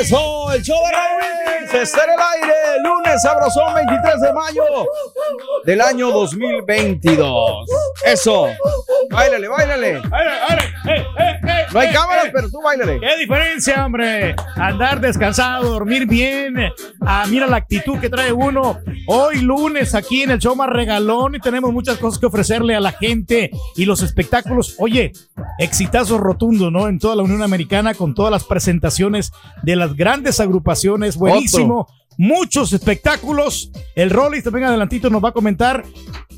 Eso, el show de está en el aire, lunes sabrosón 23 de mayo del año 2022. Eso, báilale, báilale. ¡Ay, ay, ay, ay, ay, No hay ay, cámaras, pero tú báilale. ¡Qué diferencia, hombre! Andar descansado, dormir bien. Ah, mira la actitud que trae uno. Hoy lunes aquí en el show más regalón y tenemos muchas cosas que ofrecerle a la gente y los espectáculos. Oye, exitazo rotundo, ¿no? En toda la Unión Americana con todas las presentaciones de las grandes agrupaciones. Buenísimo. Muchos espectáculos. El Rollis también adelantito nos va a comentar.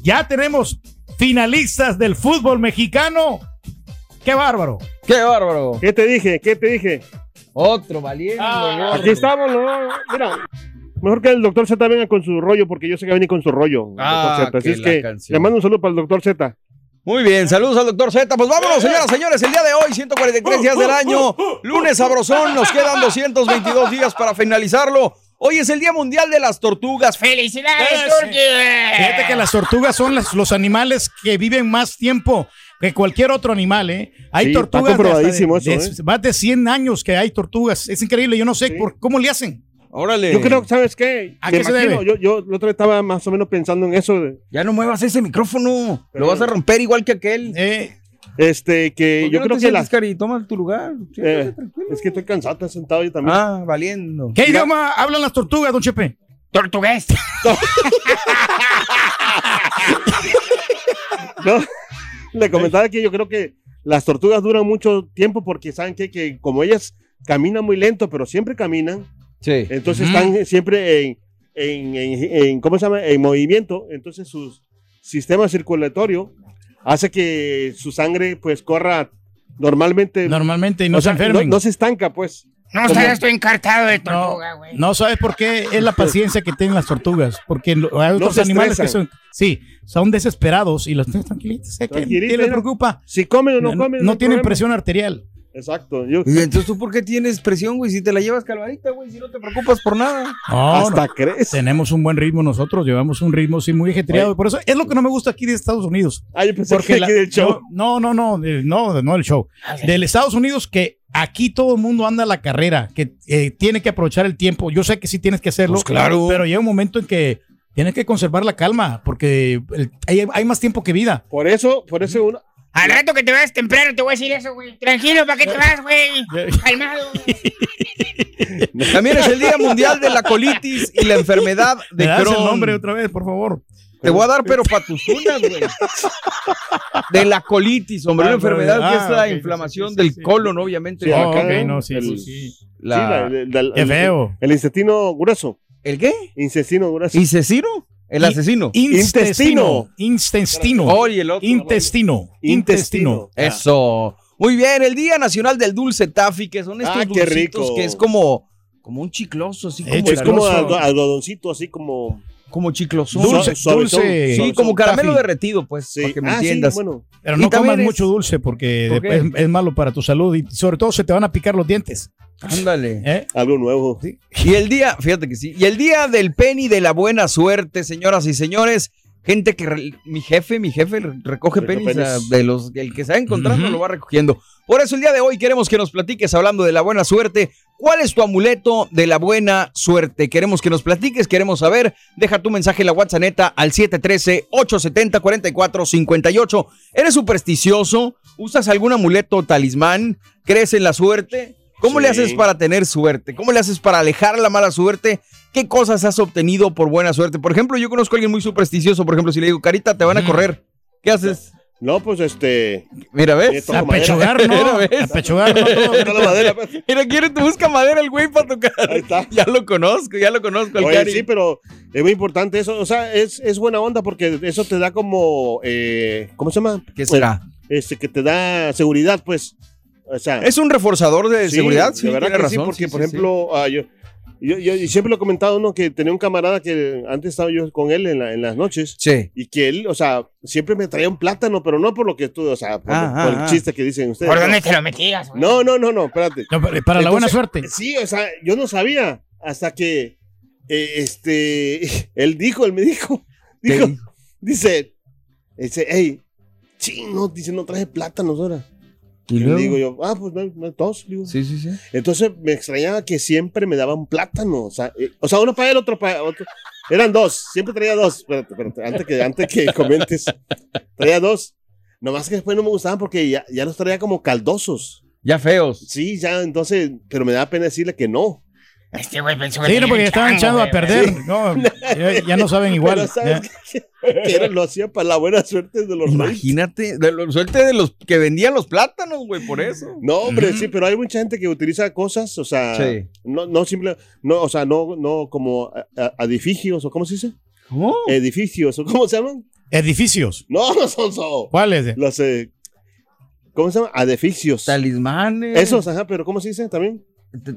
Ya tenemos finalistas del fútbol mexicano. ¡Qué bárbaro! ¡Qué bárbaro! ¿Qué te dije? ¿Qué te dije? Otro valiente. Ah, Aquí estamos, ¿no? Mira, mejor que el doctor Z venga con su rollo, porque yo sé que va a venir con su rollo. Ah. Así que es la que canción. le mando un saludo para el doctor Z. Muy bien, saludos al doctor Z. Pues vámonos, señoras, señores. El día de hoy, 143 días del año, lunes sabrosón. Nos quedan 222 días para finalizarlo. Hoy es el Día Mundial de las Tortugas. ¡Felicidades, Turkey! Fíjate que las tortugas son las- los animales que viven más tiempo que cualquier otro animal, ¿eh? Hay Sí, tortugas de de- eso, de- ¿eh? más de 100 años que hay tortugas. Es increíble, yo no sé Sí. por cómo le hacen. Órale. Yo creo, ¿sabes qué? ¿A qué se debe? Yo, yo el otro día estaba más o menos pensando en eso. de- Ya no muevas ese micrófono. Pero- Lo vas a romper igual que aquel. Eh, este, que ¿Por qué yo no creo te que las. Cari? Toma tu lugar. Siéntate eh, tranquilo. es que estoy cansado, estoy sentado yo también. Ah, valiendo. ¿Qué idioma hablan las tortugas, don Chepe? Tortugués. No, le comentaba que yo creo que las tortugas duran mucho tiempo porque saben que, que como ellas caminan muy lento, pero siempre caminan, Sí. entonces Ujú. están siempre en, en, en- en- ¿cómo se llama? En movimiento, entonces su sistema circulatorio hace que su sangre pues corra normalmente, Normalmente y no o se sea, no, enfermen. no se estanca pues. No, Como- está, estoy encartado de No, tortuga, güey. no sabes por qué es la paciencia que tienen las tortugas, porque hay otros se animales que estresan. son, sí, son desesperados y los tienes tranquilitos. ¿Qué, Tranquilito, ¿Qué les preocupa? Si comen o no No, comen. no tienen problema. presión arterial. Exacto. Yo, Y entonces tú, ¿por qué tienes presión, güey? Si te la llevas calvadita, güey, si no te preocupas por nada. No, hasta no. crees. Tenemos un buen ritmo nosotros, llevamos un ritmo sí muy ajetreado. Oye. Por eso es lo que no me gusta aquí de Estados Unidos. Ah, yo pensé Porque que la- aquí del show. No, no, no, no, no del show. Del Estados Unidos que aquí todo el mundo anda a la carrera, que eh, tiene que aprovechar el tiempo. Yo sé que sí tienes que hacerlo, Pues claro. pero llega un momento en que tienes que conservar la calma porque el- hay, hay más tiempo que vida. Por eso, por eso uno, Al rato que te vas temprano te voy a decir eso, güey. Tranquilo, ¿para qué te vas, güey? Calmado. También es el Día Mundial de la Colitis y la enfermedad ¿Me de das el Crohn. nombre otra vez, por favor? Te voy a dar, pero para tus uñas, güey. De la colitis, hombre, Ah, una enfermedad ah, que es la inflamación sí, sí, del sí. colon, obviamente. Sí, Oh, acá, ¿no? sí, El- sí, sí. La- sí, la- el, el- Qué el- feo. el intestino grueso. ¿El qué? Intestino grueso. ¿Incesino? El asesino. Intestino. Intestino. Oye, el otro. Intestino. Intestino. Eso. Muy bien, el Día Nacional del Dulce Taffy, que son estos Ah, qué dulcitos rico. que es como, como un chicloso, así como, Hecho, es como algodoncito, así como. como chicloso. Dulce, dulce. Sí, como caramelo taffy. derretido, pues, Sí. para que me Ah, sí, entiendas. bueno. Pero no comas es- mucho dulce porque es, malo para tu salud y sobre todo se te van a picar los dientes. Ándale. ¿eh? Algo nuevo. Y el día, fíjate que sí, y el día del penny de la buena suerte, señoras y señores, gente que, re- mi jefe, mi jefe re- recoge ah, de los, el que se va encontrando Ujú. lo va recogiendo. Por eso el día de hoy queremos que nos platiques, hablando de la buena suerte, ¿cuál es tu amuleto de la buena suerte? Queremos que nos platiques, queremos saber, deja tu mensaje en la WhatsApp neta al 713-870-4458. ¿Eres supersticioso? ¿Usas algún amuleto o talismán? ¿Crees en la suerte? ¿Cómo le haces para tener suerte? ¿Cómo le haces para alejar la mala suerte? ¿Qué cosas has obtenido por buena suerte? Por ejemplo, yo conozco a alguien muy supersticioso. Por ejemplo, si le digo, Carita, te van a correr. ¿Qué haces? No, pues este. Mira, eh, ¿ves? A pechugar, Mira, ¿no? ¿ves? A pechugar, ¿no? Madera, pues. Mira, quiere, te busca madera el güey para tocar. Ahí está. Ya lo conozco, ya lo conozco, el Oye, Cari. sí, pero es muy importante eso. O sea, es, es buena onda porque eso te da como. eh, ¿Cómo se llama? ¿Qué será? Este, que te da seguridad, pues. O sea, ¿Es un reforzador de sí, seguridad? Sí, de verdad tiene que sí, razón. porque, sí, por sí, ejemplo, ah, yo, yo, yo- y siempre lo he comentado, ¿no? Que tenía un camarada que antes estaba yo con él en, la- en las noches. Sí. Y que él, o sea, siempre me traía un plátano, pero no por lo que tú, o sea, por, Ah, por ah, el ah. chiste que dicen ustedes. ¿Por no. dónde te lo metías, güey? No, no, no, no, espérate. No, para la buena suerte. Sí, o sea, yo no sabía hasta que eh, este él dijo, él me dijo, ¿Qué dijo, dijo? dice, dice, hey, chino, dice, no traje plátanos ahora. ¿Y Y le luego? digo yo, ah, pues dos, digo. Sí, sí, sí. Entonces me extrañaba que siempre me daban plátano, o sea, eh, o sea, uno para él, otro para otro. Eran dos, siempre traía dos. Espérate, espérate, antes que, antes que comentes, traía dos. Nomás que después no me gustaban porque ya, ya los traía como caldosos. Ya feos. Sí, ya, entonces, pero me da pena decirle que no. Este güey pensó que Sí, no, porque estaban chango, echando a perder. No, ya, ya no saben igual. Lo hacía para la buena suerte de los reyes. Imagínate, de lo, suerte de los que vendían los plátanos, güey, por eso. No, hombre, sí, pero hay mucha gente que utiliza cosas, o sea, Sí. no, no simple, no, o sea, no, no como edificios, o cómo se dice, ¿Cómo? edificios, o cómo se llaman. Edificios. No, no son so. ¿Cuáles? Los, eh, ¿cómo se llama? Edificios. Talismanes. Esos, ajá, pero ¿cómo se dice también?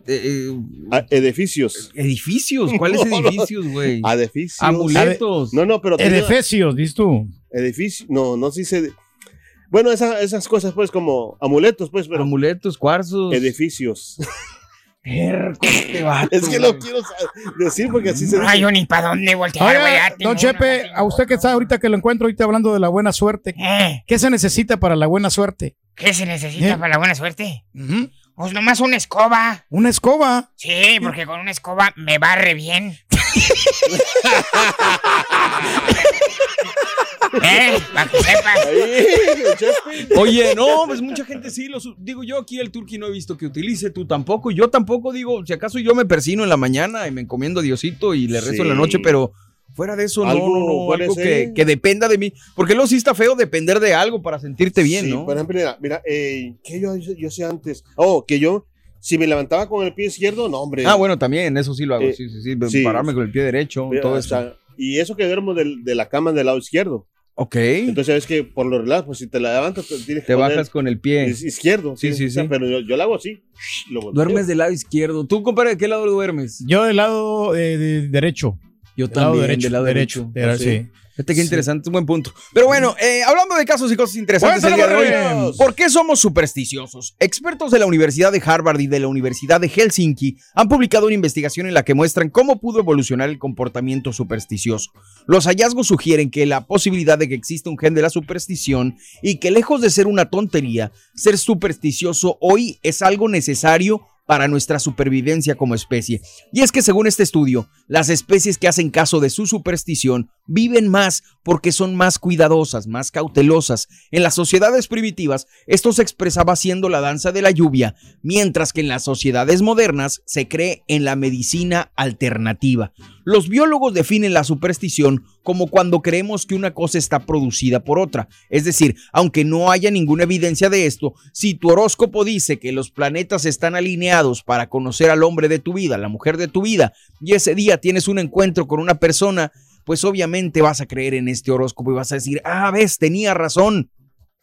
Eh, A- edificios. edificios. ¿Cuáles edificios, güey? Edificios. Amuletos. No, no, pero Edefesios, dices tú. edificio, no, no se dice. Bueno, esa- esas cosas, pues, como amuletos, pues, pero Amuletos, cuarzos. edificios. Este vato, Es que güey. lo quiero decir porque así se dice. yo ni para dónde voltear, güey. Don Chepe, una- a usted que está ahorita que lo encuentro ahorita hablando de la buena suerte, Eh, ¿qué se necesita para la buena suerte? ¿Qué se necesita Eh. para la buena suerte? Ujú. Pues nomás una escoba. Una escoba. Sí, porque con una escoba me barre bien. ¿Eh? Para que sepas. Oye, no, pues mucha gente sí, los, digo yo aquí el turqui no he visto que utilice, tú tampoco, yo tampoco digo, si acaso yo me persino en la mañana y me encomiendo a Diosito y le rezo en la Sí. noche, pero fuera de eso, no, Algo no, algo que, que dependa de mí, porque luego sí está feo depender de algo para sentirte bien, Sí, ¿no? Por ejemplo, mira, mira eh, que yo, yo, yo hacía antes. Oh, que yo, si me levantaba con el pie izquierdo, no, hombre. Ah, bueno, también, eso sí lo hago, Eh, sí, sí, sí, sí. pararme con el pie derecho, Mira, todo o eso. sea, y eso que duermo del- de, la cama del lado izquierdo. ok, Entonces, es que por lo relajo, pues si te la levantas, te tienes que te poner bajas con el pie. izquierdo. Sí, sí, sí. Pero yo, yo lo hago así. Lo. Duermes del lado izquierdo. ¿Tú, compadre, de qué lado duermes? Yo del lado eh, de- derecho. Yo Del lado también, derecho. del lado derecho. De- Sí. Fíjate qué interesante, un buen punto. Pero bueno, eh, hablando de casos y cosas interesantes el día de hoy, ¿por qué somos supersticiosos? Expertos de la Universidad de Harvard y de la Universidad de Helsinki han publicado una investigación en la que muestran cómo pudo evolucionar el comportamiento supersticioso. Los hallazgos sugieren que la posibilidad de que exista un gen de la superstición y que lejos de ser una tontería, ser supersticioso hoy es algo necesario para nuestra supervivencia como especie. Y es que según este estudio, las especies que hacen caso de su superstición viven más porque son más cuidadosas, más cautelosas. En las sociedades primitivas, esto se expresaba haciendo la danza de la lluvia, mientras que en las sociedades modernas se cree en la medicina alternativa. Los biólogos definen la superstición como cuando creemos que una cosa está producida por otra. Es decir, aunque no haya ninguna evidencia de esto, si tu horóscopo dice que los planetas están alineados para conocer al hombre de tu vida, la mujer de tu vida, y ese día tienes un encuentro con una persona, pues obviamente vas a creer en este horóscopo y vas a decir, ah, ves, tenía razón.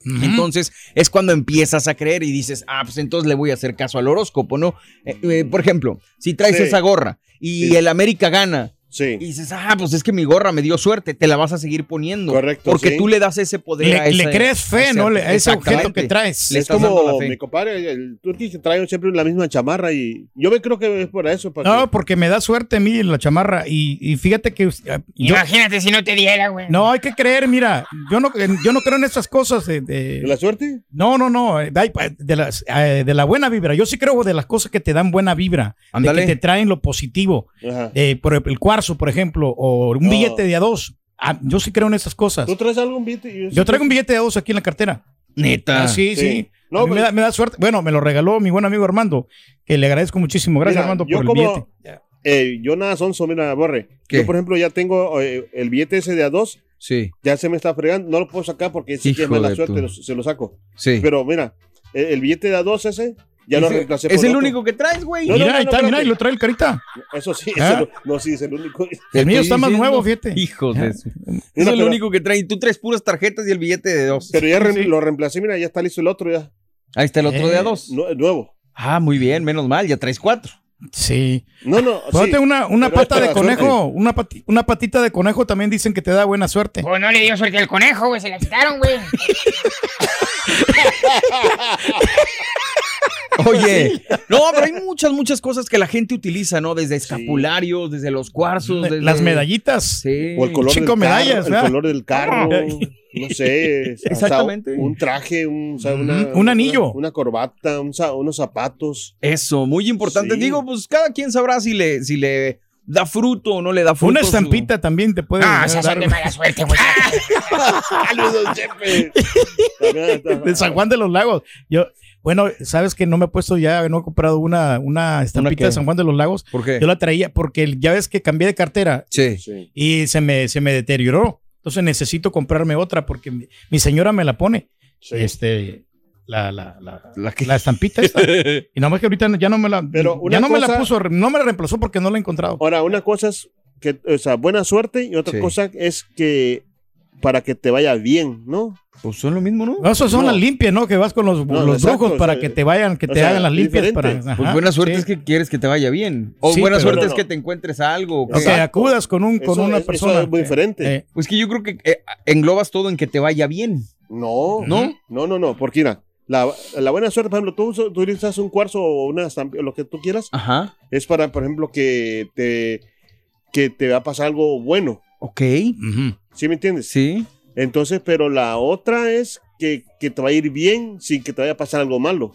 Entonces es cuando empiezas a creer y dices, ah, pues entonces le voy a hacer caso al horóscopo, ¿no? Eh, eh, por ejemplo, si traes Sí. esa gorra y Sí. el América gana Sí. y dices, ah, pues es que mi gorra me dio suerte, te la vas a seguir poniendo. Correcto, Porque sí. tú le das ese poder a Le, le crees fe, ese- ¿no? A ese objeto que traes. Le es estás dando la como fe. mi compadre, el turqui que trae siempre la misma chamarra y yo me creo que es por eso. Para No, que- porque me da suerte a mí la chamarra. Y, y fíjate que eh, yo- Imagínate si no te diera, güey. no hay que creer, mira, yo no, yo no creo en esas cosas de, de- ¿De la suerte? no, no, no, eh, de, de las, eh, de la buena vibra. Yo sí creo de las cosas que te dan buena vibra, de que te traen lo positivo. Ajá. Eh, por el, el por ejemplo, o un billete de a dos. Ah, yo sí creo en esas cosas. ¿Tú traes algún billete? Yo traigo un billete de a dos aquí en la cartera. Neta. Ah, sí, sí. sí. No, me, pero- da, me da suerte. Bueno, me lo regaló mi buen amigo Armando, que le agradezco muchísimo. Gracias, Mira, Armando, yo por el como- billete. Eh, yo nada sonso, mira, borre. ¿Qué? Yo, por ejemplo, ya tengo eh, el billete ese de a dos Sí, Ya se me está fregando, no lo puedo sacar porque si Hijo es mala suerte, lo- se lo saco. sí. Pero mira, el, el billete de a dos ese, ya lo reemplacé Es por el otro. único que traes, güey. No, mira, no, ahí está, mira, y lo trae el carita. Eso sí, ¿Ah? ese no, no, sí, es el único. El mío está más diciendo, nuevo, fíjate. Hijos de Mira, Es el pero- único que trae. Tú traes puras tarjetas y el billete de dos. Pero ya re- Sí. lo reemplacé, mira, ya está listo el otro, ya. Ahí está el otro Eh, de a dos. Nu- nuevo. Ah, muy bien, menos mal, ya traes cuatro. Sí. No, no, sí. una, una pata de conejo, una, pati- una patita de conejo también dicen que te da buena suerte. Pues no le dio suerte al conejo, güey. Se la quitaron, güey. Oye, no, pero hay muchas, muchas cosas que la gente utiliza, ¿no? Desde escapularios, desde los cuarzos, desde... Las medallitas. Sí. O el color Chico del medallas, carro, el ¿verdad? color del carro, no sé, Exactamente. un traje, un, o sea, Ujú, una, un anillo. una, una corbata, un unos zapatos. Eso, muy importante. Sí. Digo, pues cada quien sabrá si le, si le da fruto o no le da fruto. Una su- estampita también te puede No, esas son dar de mala suerte, güey. ¡Saludos, Chepe! De San Juan de los Lagos. Yo, bueno, sabes que no me he puesto ya, no he comprado una, una estampita qué? de San Juan de los Lagos. ¿Por qué? Yo la traía porque ya ves que cambié de cartera Sí. Sí. y se me, se me deterioró. Entonces necesito comprarme otra porque mi, mi señora me la pone. Sí. Este, la, la, la, La que- la estampita esta. Y nada más que ahorita ya no me la, Pero una ya no me la cosa- puso, no me la reemplazó porque no la he encontrado. Ahora, una cosa es que, o sea, buena suerte y otra Sí. cosa es que para que te vaya bien, ¿no? Pues son lo mismo, ¿no? No, son No. las limpias, ¿no? Que vas con los, No, los brujos o para sea, que te vayan, que te sea, hagan las limpias. Para. Pues buena suerte sí. es que quieres que te vaya bien. O Sí, buena suerte no, es que te encuentres algo. O que acudas con, un, con Eso una es- eso persona. es muy diferente. Eh, Pues que yo creo que eh, englobas todo en que te vaya bien. No, ¿No? no, no, no, porque mira, la, la buena suerte, por ejemplo, tú, tú utilizas un cuarzo o una estampa, lo que tú quieras, Ajá. es para, por ejemplo, que te, que te va a pasar algo bueno. Ok. ¿Sí me entiendes? Sí. Entonces, pero la otra es que, que te va a ir bien sin que te vaya a pasar algo malo.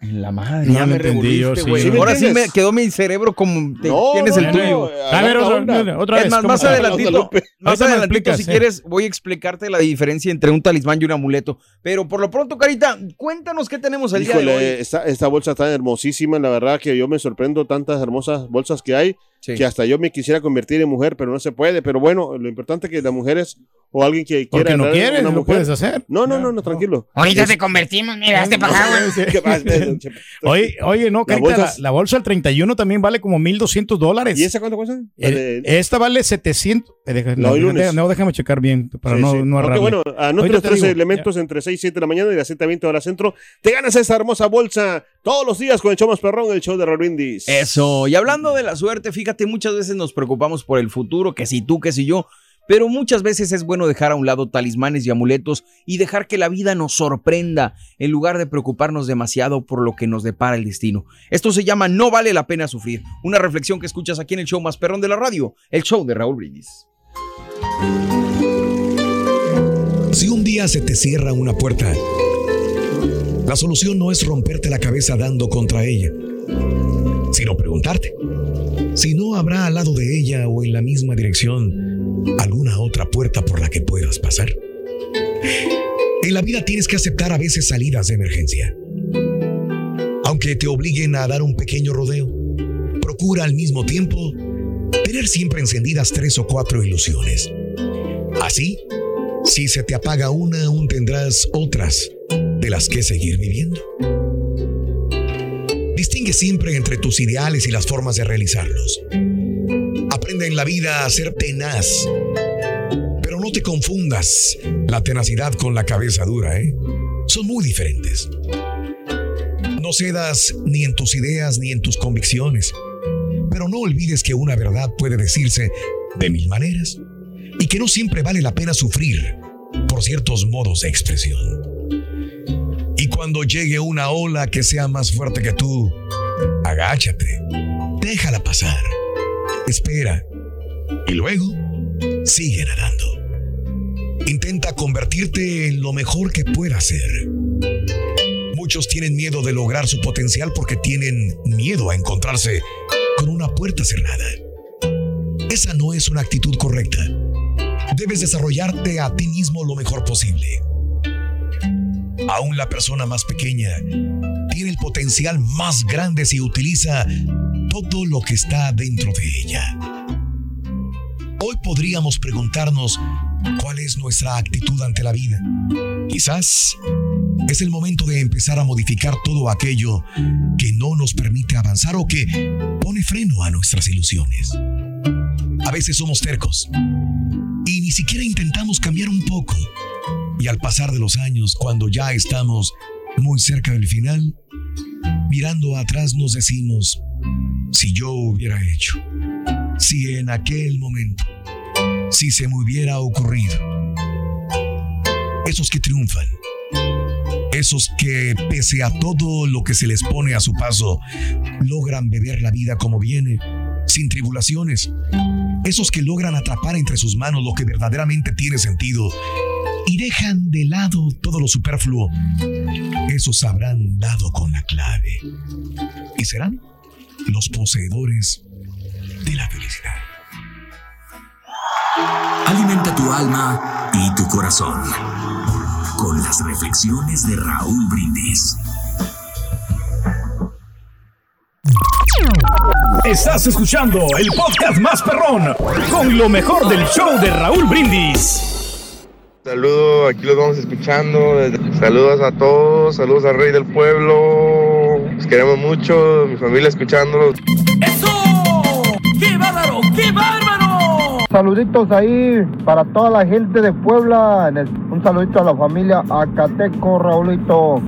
En la madre. No ya me entendí yo, revolviste, sí. güey. ¿Sí me Ahora sí me quedó mi cerebro como te- No, tienes no, el no, tuyo. no, A ver, otra, Es vez. más, ¿cómo más se- adelantito, más adelantito, explicas, si sí. quieres, voy a explicarte la diferencia entre un talismán y un amuleto. Pero por lo pronto, Carita, cuéntanos qué tenemos el día de hoy. esta, esta bolsa está hermosísima, la verdad que yo me sorprendo tantas hermosas bolsas que hay, Sí. que hasta yo me quisiera convertir en mujer, pero no se puede. Pero bueno, lo importante es que las mujeres o alguien que quiera Porque no quieres, no puedes hacer. No, no, no, no, tranquilo. Ahorita Es- te convertimos, mira, hazte para. Oye, oye, no, Carita, la, bolsa del 31 también vale como 1.200 dólares. ¿Y esa cuánto cuesta? Eh, Esta vale 700. eh, no, hoy lunes. deja- no, déjame checar bien para Sí, no, sí. no bueno, los te tres elementos entre 6 y 7 de la mañana y las 7 a 20 horas centro. Te ganas esa hermosa bolsa todos los días con el show más perrón, el show de Raúl Brindis. Eso, y hablando de la suerte, fíjate, muchas veces nos preocupamos por el futuro, que si tú, que si yo, pero muchas veces es bueno dejar a un lado talismanes y amuletos y dejar que la vida nos sorprenda en lugar de preocuparnos demasiado por lo que nos depara el destino. Esto se llama No vale la pena sufrir, una reflexión que escuchas aquí en el show más perrón de la radio, el show de Raúl Brindis. Si un día se te cierra una puerta, la solución no es romperte la cabeza dando contra ella, sino preguntarte si no habrá al lado de ella o en la misma dirección alguna otra puerta por la que puedas pasar. En la vida tienes que aceptar a veces salidas de emergencia. Aunque te obliguen a dar un pequeño rodeo, procura al mismo tiempo tener siempre encendidas tres o cuatro ilusiones. Así, si se te apaga una, aún tendrás otras de las que seguir viviendo. Distingue siempre entre tus ideales y las formas de realizarlos. Aprende en la vida a ser tenaz. Pero no te confundas la tenacidad con la cabeza dura, ¿eh? Son muy diferentes. No cedas ni en tus ideas ni en tus convicciones. Pero no olvides que una verdad puede decirse de mil maneras y que no siempre vale la pena sufrir por ciertos modos de expresión. Y cuando llegue una ola que sea más fuerte que tú, agáchate, déjala pasar, espera y luego sigue nadando. Intenta convertirte en lo mejor que puedas ser. Muchos tienen miedo de lograr su potencial porque tienen miedo a encontrarse con una puerta cerrada. Esa no es una actitud correcta. Debes desarrollarte a ti mismo lo mejor posible. Aún la persona más pequeña tiene el potencial más grande si utiliza todo lo que está dentro de ella. Hoy podríamos preguntarnos cuál es nuestra actitud ante la vida. Quizás es el momento de empezar a modificar todo aquello que no nos permite avanzar o que pone freno a nuestras ilusiones. A veces somos tercos ni siquiera intentamos cambiar un poco. Y al pasar de los años, cuando ya estamos muy cerca del final, mirando atrás nos decimos, si yo hubiera hecho, si en aquel momento, si se me hubiera ocurrido. Esos que triunfan, esos que pese a todo lo que se les pone a su paso, logran beber la vida como viene, sin tribulaciones. Esos que logran atrapar entre sus manos lo que verdaderamente tiene sentido y dejan de lado todo lo superfluo. Esos habrán dado con la clave y serán los poseedores de la felicidad. Alimenta tu alma y tu corazón con las reflexiones de Raúl Brindis. Estás escuchando el podcast más perrón con lo mejor del show de Raúl Brindis. Saludos, aquí los vamos escuchando. Saludos a todos, saludos al rey del pueblo. Los queremos mucho, mi familia escuchándolos. ¡Eso! ¡Qué bárbaro! ¡Qué bárbaro! Saluditos ahí para toda la gente de Puebla. Un saludito a la familia Acateco, Raulito.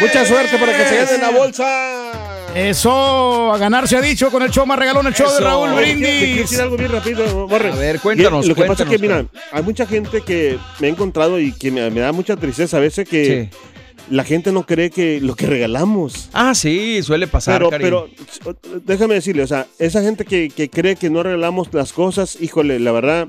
Mucha suerte para que se ganen la bolsa. Eso, a ganar se ha dicho con el show más regalón, el show Eso. de Raúl Te quiero Brindis. decir algo bien rápido, Borre. A ver, cuéntanos, Y Lo que pasa es que, mira, hay mucha gente que me he encontrado y que me, me da mucha tristeza a veces que Sí. la gente no cree que lo que regalamos. Ah, sí, suele pasar, Pero, pero déjame decirle, o sea, esa gente que, que cree que no regalamos las cosas, híjole, la verdad.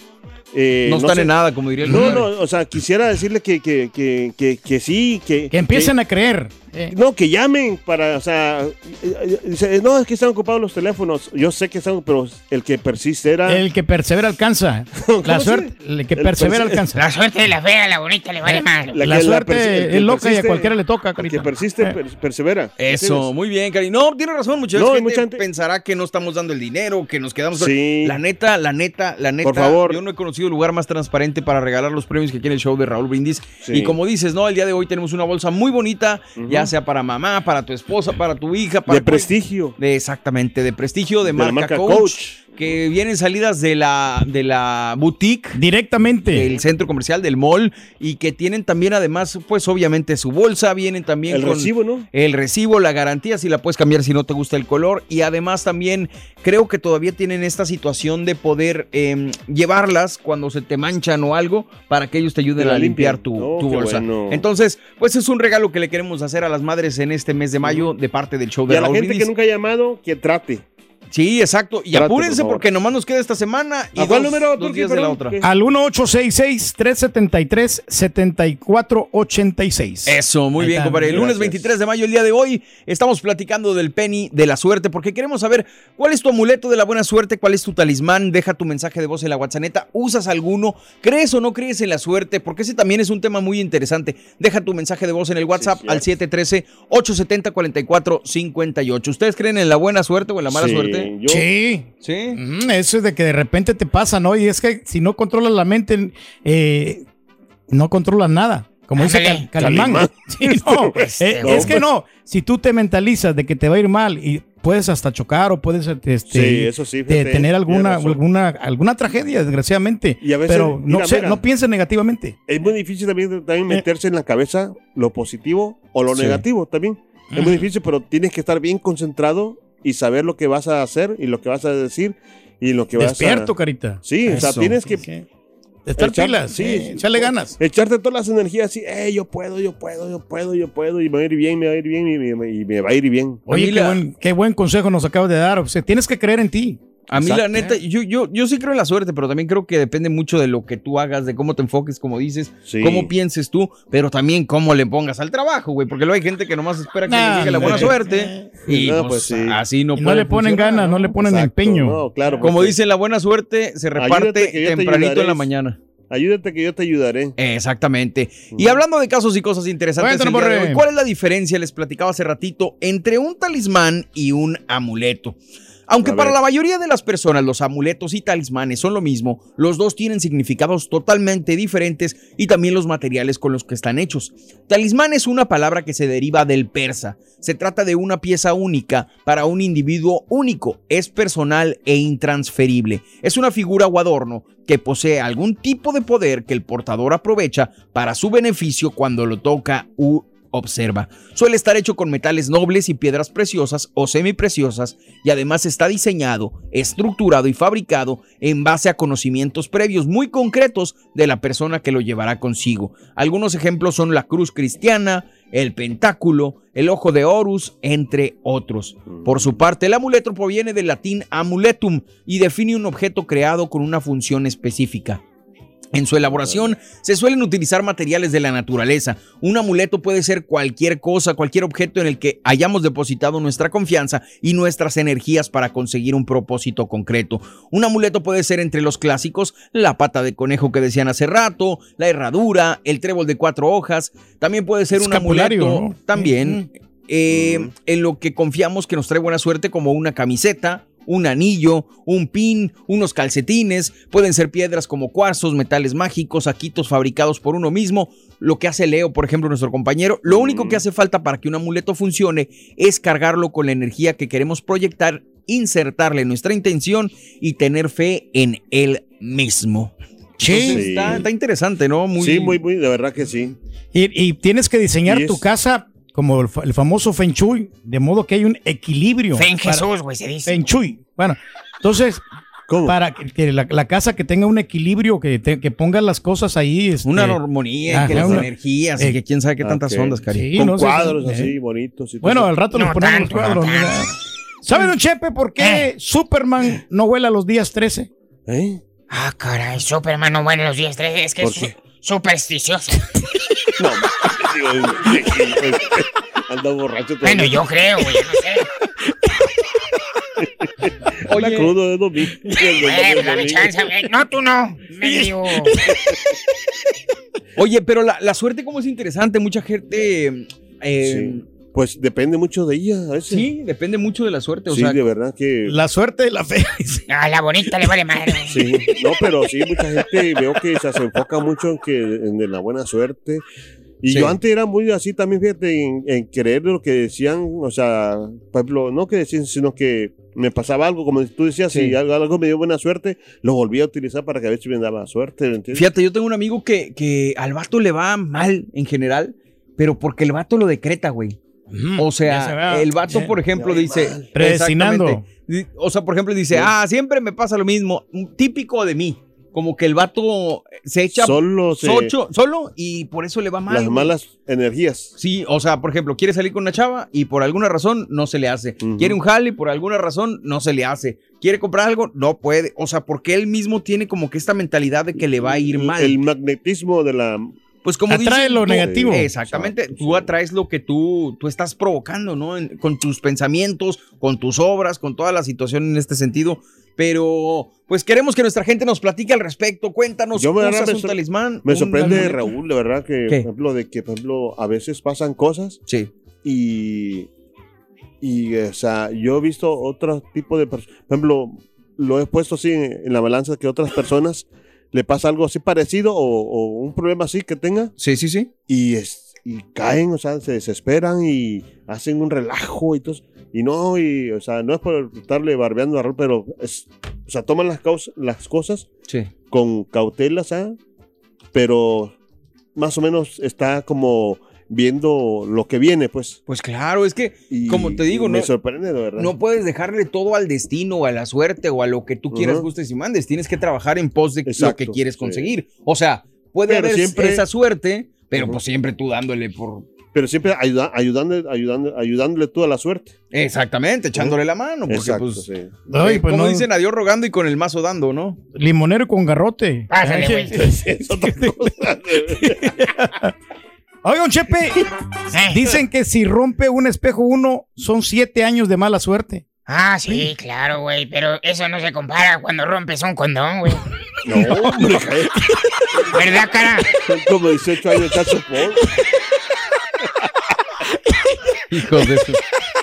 eh, no están sé. en nada, como diría el No, no, o sea, quisiera decirle que, que, que, que, que sí, que. Que empiecen a creer. Eh. No, que llamen para, o sea, eh, eh, dice, no, es que están ocupados los teléfonos. Yo sé que están, pero el que persistera. El que persevera alcanza. La suerte, el que El persevera perse- alcanza. La suerte de la fea, la bonita, le vale más. La, que- persi- suerte el que es loca y a persiste- cualquiera le toca, el que carita. persiste, Eh. per- persevera. Eso, muy bien, Cari. No, tiene razón, mucha No, hay gente mucha gente- pensará que no estamos dando el dinero, que nos quedamos. Sí. La neta, la neta, la neta. Por favor. Yo no he conocido lugar más transparente para regalar los premios que aquí en el show de Raúl Brindis. Sí. Y como dices, ¿no? El día de hoy tenemos una bolsa muy bonita, ya sea para mamá, para tu esposa, para tu hija, para De prestigio. de exactamente, de prestigio, de, marca, marca Coach, Coach. Que vienen salidas de la, de la boutique Directamente. del centro comercial, del mall, y que tienen también además, pues obviamente su bolsa, vienen también El con recibo, ¿no? el recibo, la garantía, si la puedes cambiar si no te gusta el color, y además también creo que todavía tienen esta situación de poder eh, llevarlas cuando se te manchan o algo, para que ellos te ayuden a limpiar tu. Oh, bolsa. bueno. Entonces, pues es un regalo que le queremos hacer a las madres en este mes de mayo de parte del show de Y a la Raúl gente que nunca ha llamado, que trate. Sí, exacto. Y Trate, apúrense por porque nomás nos queda esta semana y ¿A cuál número, dos días de la otra. Al 1866-373-7486. Eso, muy Ahí bien, compadre. El lunes gracias. 23 de mayo, el día de hoy, estamos platicando del penny de la suerte porque queremos saber cuál es tu amuleto de la buena suerte, cuál es tu talismán. Deja tu mensaje de voz en la WhatsApp. ¿Usas alguno? ¿Crees o no crees en la suerte? Porque ese también es un tema muy interesante. Deja tu mensaje de voz en el WhatsApp Sí, al 713-870-4458. ¿Ustedes creen en la buena suerte o en la mala Sí, suerte? Yo- Sí. Sí. Eso es de que de repente te pasa, ¿no? Y es que si no controlas la mente, eh, no controlas nada. Como dice. Cal- Calimán. Calimán. Sí, no, eh, No, es que no. Si tú te mentalizas de que te va a ir mal y puedes hasta chocar o puedes este, Sí, eso sí, de fíjate, tener alguna, alguna, alguna tragedia, desgraciadamente. Y a veces, Pero no, mira, sé, mira. no pienses negativamente. Es muy difícil también, también meterse en la cabeza lo positivo o lo Sí. negativo también. Es muy difícil, pero tienes que estar bien concentrado y saber lo que vas a hacer y lo que vas a decir y lo que Despierto, vas a... carita. Sí, o sea, Eso. tienes que. Estar Echar- pilas, sí, sí. echarle ganas. echarte todas las energías así, hey, yo puedo, yo puedo, yo puedo, yo puedo, y me va a ir bien, me va a ir bien, y me, y me va a ir bien. Oye, qué buen, qué buen consejo nos acabas de dar. O sea, tienes que creer en ti. A mí, la neta, yo, yo, yo sí creo en la suerte, pero también creo que depende mucho de lo que tú hagas, de cómo te enfoques, como dices, Sí. cómo pienses tú, pero también cómo le pongas al trabajo, güey. Porque luego hay gente que nomás espera que Nah, le llegue la buena suerte y No, pues, pues sí. así no Y no le ponen ganas, no le ponen Exacto, empeño. no, claro. Como dicen, la buena suerte se reparte te tempranito en la mañana. ayúdate que yo te ayudaré. Exactamente. Y hablando de casos y cosas interesantes, Cuéntanos, hoy, ¿cuál es la diferencia? Les platicaba hace ratito entre un talismán y un amuleto. Aunque para la mayoría de las personas los amuletos y talismanes son lo mismo, los dos tienen significados totalmente diferentes y también los materiales con los que están hechos. Talismán es una palabra que se deriva del persa. Se trata de una pieza única para un individuo único. Es personal e intransferible. Es una figura o adorno que posee algún tipo de poder que el portador aprovecha para su beneficio cuando lo toca u observa. Suele estar hecho con metales nobles y piedras preciosas o semipreciosas y además está diseñado, estructurado y fabricado en base a conocimientos previos muy concretos de la persona que lo llevará consigo. Algunos ejemplos son la cruz cristiana, el pentáculo, el ojo de Horus, entre otros. Por su parte, el amuleto proviene del latín amuletum y define un objeto creado con una función específica. En su elaboración se suelen utilizar materiales de la naturaleza. Un amuleto puede ser cualquier cosa, cualquier objeto en el que hayamos depositado nuestra confianza y nuestras energías para conseguir un propósito concreto. Un amuleto puede ser entre los clásicos la pata de conejo que decían hace rato, la herradura, el trébol de cuatro hojas. También puede ser un amuleto, ¿no? también eh, en lo que confiamos que nos trae buena suerte como una camiseta, un anillo, un pin, unos calcetines, pueden ser piedras como cuarzos, metales mágicos, saquitos fabricados por uno mismo, lo que hace Leo, por ejemplo, nuestro compañero. Lo único que hace falta para que un amuleto funcione es cargarlo con la energía que queremos proyectar, insertarle nuestra intención y tener fe en él mismo. Sí. Entonces, Sí. Está, está interesante, ¿no? Muy, Sí, muy, muy, de verdad que sí. Y, y tienes que diseñar Y es- tu casa como el, fa- el famoso Feng Shui, de modo que hay un equilibrio. Fe en para- Jesús, güey, se dice. Feng Shui. Bueno, entonces, ¿Cómo? para que, que la, la casa que tenga un equilibrio, que, te- que ponga las cosas ahí. este, Una armonía, que las una- energías y eh, que quién sabe qué tantas ondas, Cari. Sí, Con no sé, cuadros eh. así, bonitos. y todo Bueno, al rato nos No ponemos tanto, los cuadros. no mira. tanto. ¿Sabe, don Chepe, por qué Eh. Superman no vuela los días 13? ¿Eh? Ah, caray, Superman no muere los días 13, es que ¿Por qué? Su- supersticioso. No, digo, anda borracho. bueno, todavía. yo creo, güey, no sé. Anda Oye. crudo, es domingo. Eh, dame chance, güey. No, tú no. Medio. Oye, pero la, la suerte como es interesante, mucha gente... eh, Sí. Pues depende mucho de ella a veces. sí, depende mucho de la suerte. O Sí, sea, de verdad que. La suerte de la fe. A la bonita le vale madre. Sí, no, pero sí, mucha gente veo que se, se enfoca mucho en que en la buena suerte. Y Sí. yo antes era muy así también, fíjate, en, en creer lo que decían, o sea, por ejemplo, no que decían, sino que me pasaba algo, como tú decías, Sí. si algo, algo me dio buena suerte, lo volví a utilizar para que a veces me daba suerte, ¿me entiendes? fíjate, yo tengo un amigo que, que al vato le va mal en general, pero porque el vato lo decreta, güey. O se sea, el vato, por ejemplo, dice... Predestinando. O sea, por ejemplo, dice, Sí. ah, siempre me pasa lo mismo. Un Típico de mí. Como que el vato se echa Solo se- socho- solo y por eso le va mal. las güey. malas energías. Sí, o sea, por ejemplo, quiere salir con una chava y por alguna razón no se le hace. Quiere un jale y por alguna razón no se le hace. Quiere comprar algo, no puede. O sea, porque él mismo tiene como que esta mentalidad de que le va a ir mal. El magnetismo de la... pues como Atrae dicen, lo tú- negativo. Exactamente. Exacto, tú sí. atraes lo que tú, tú estás provocando, ¿no? En- con tus pensamientos, con tus obras, con toda la situación en este sentido. Pero, pues queremos que nuestra gente nos platique al respecto. Cuéntanos, Yo me- ¿usas me un talismán? Me sorprende? Raúl, de verdad, que, ¿Qué? por ejemplo, de que, por ejemplo, a veces pasan cosas Sí. y, y o sea, yo he visto otro tipo de personas, por ejemplo, lo he puesto así en, en la balanza que otras personas le pasa algo así parecido o, o un problema así que tenga Sí, sí, sí. y, es, y caen, o sea, se desesperan y hacen un relajo y todo. Y no, y, o sea, no es por estarle barbeando a Raúl, pero es, o sea, toman las, caus- las cosas Sí. con cautela, ¿sabes? Pero más o menos está como viendo lo que viene, pues. Pues claro, es que, Y como te digo, me no, sorprende, de verdad. no puedes dejarle todo al destino o a la suerte o a lo que tú quieras, Ujú. gustes y mandes. Tienes que trabajar en pos de lo Exacto, que quieres sí. conseguir. O sea, puede Pero haber siempre- esa suerte, pero pues siempre tú dándole por... Pero siempre ayuda, ayudando, ayudando, ayudándole tú a la suerte. Exactamente, echándole la mano. Porque Exacto, pues... sí. Ay, eh, pues como no, dicen, adiós rogando y con el mazo dando, ¿no? limonero con garrote. Pásale, güey. Oigan, Chepe, dicen que si rompe un espejo uno, son siete años de mala suerte. Ah, sí, claro, güey, pero eso no se compara cuando rompes un condón, güey. No, hombre. ¿Verdad, cara? Son como 18 años de por. Hijos de su...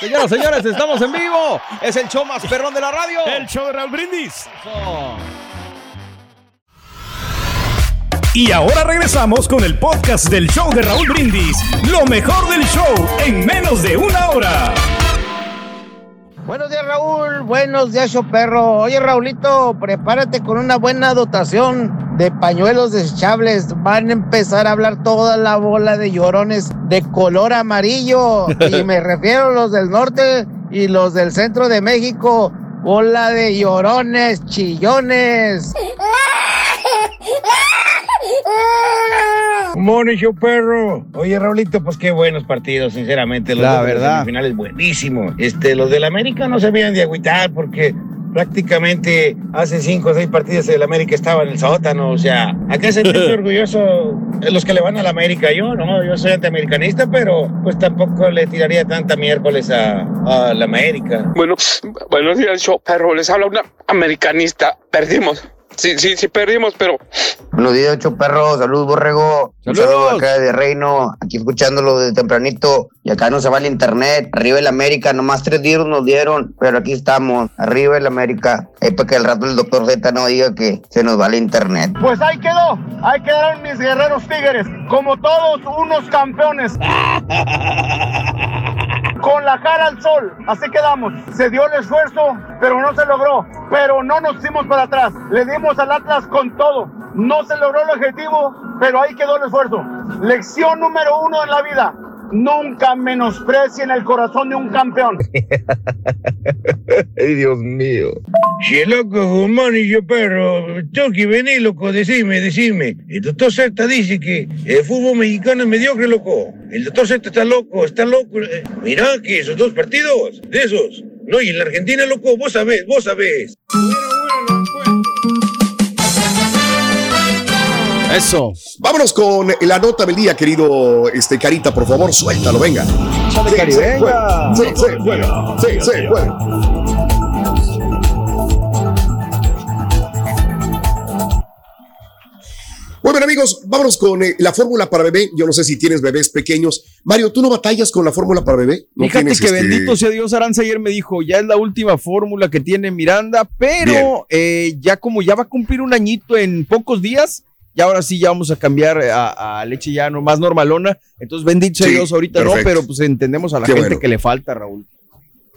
Señoras, señores, estamos en vivo. Es el show más perrón de la radio. El show de Raúl Brindis. Eso. Y ahora regresamos con el podcast del show de Raúl Brindis. Lo mejor del show en menos de una hora. Buenos días, Raúl. Buenos días, show perro. Oye, Raulito, prepárate con una buena dotación de pañuelos desechables. Van a empezar a hablar toda la bola de llorones de color amarillo. Y me refiero a los del norte y los del centro de México. Bola de llorones, chillones. Morning Show Perro. Oye, Raulito, pues qué buenos partidos, sinceramente. Los La verdad. semifinales buenísimos. Este, los del América no se habían de agüitar porque prácticamente hace cinco o seis partidos el América estaba en el sótano. O sea, acá se siente orgulloso de los que le van al América. Yo no, yo soy antiamericanista, pero pues tampoco le tiraría tanta miércoles a, a la América. Bueno, buenos días, show perro. Les habla una americanista. Perdimos. Sí, sí, sí, perdimos, pero Buenos días, ocho perros. Salud, borrego. Saludos. saludo acá de Reino. Aquí escuchándolo de tempranito. Y acá no se va el internet. Arriba el América. Nomás tres días nos dieron. Pero aquí estamos. Arriba el América. Es para que al rato el doctor Z no diga que se nos va el internet. Pues ahí quedó, ahí quedaron mis guerreros tigres, como todos unos campeones. Con la cara al sol, así quedamos. Se dio el esfuerzo, pero no se logró. Pero no nos dimos para atrás. Le dimos al Atlas con todo. No se logró el objetivo, pero ahí quedó el esfuerzo. Lección número uno en la vida. Nunca menosprecien el corazón de un campeón. Ay, Dios mío. Si loco, Guzmán y yo, perro. Chucky, vení, loco, decime, decime. El doctor Z dice que el fútbol mexicano es mediocre, loco. El doctor Z está loco, está loco. Mirá que esos dos partidos, de esos. No, y en la Argentina, loco, vos sabés, vos sabés. Eso. Vámonos con la nota del día, querido este, Carita, por favor, suéltalo, venga. Sí, Cari, sí, venga. Sí, sí, bueno, sí, sí, bueno. Muy bien, amigos, vámonos con eh, la fórmula para bebé. Yo no sé si tienes bebés pequeños. Mario, ¿tú no batallas con la fórmula para bebé? ¿No Fíjate tienes, que este, bendito sea Dios, Aranza ayer me dijo, ya es la última fórmula que tiene Miranda, pero eh, ya como ya va a cumplir un añito en pocos días, ya ahora sí ya vamos a cambiar a, a leche ya no más normalona. Entonces, bendito sea Sí, Dios, ahorita perfecto. no, pero pues entendemos a la Qué gente bueno. que le falta, Raúl.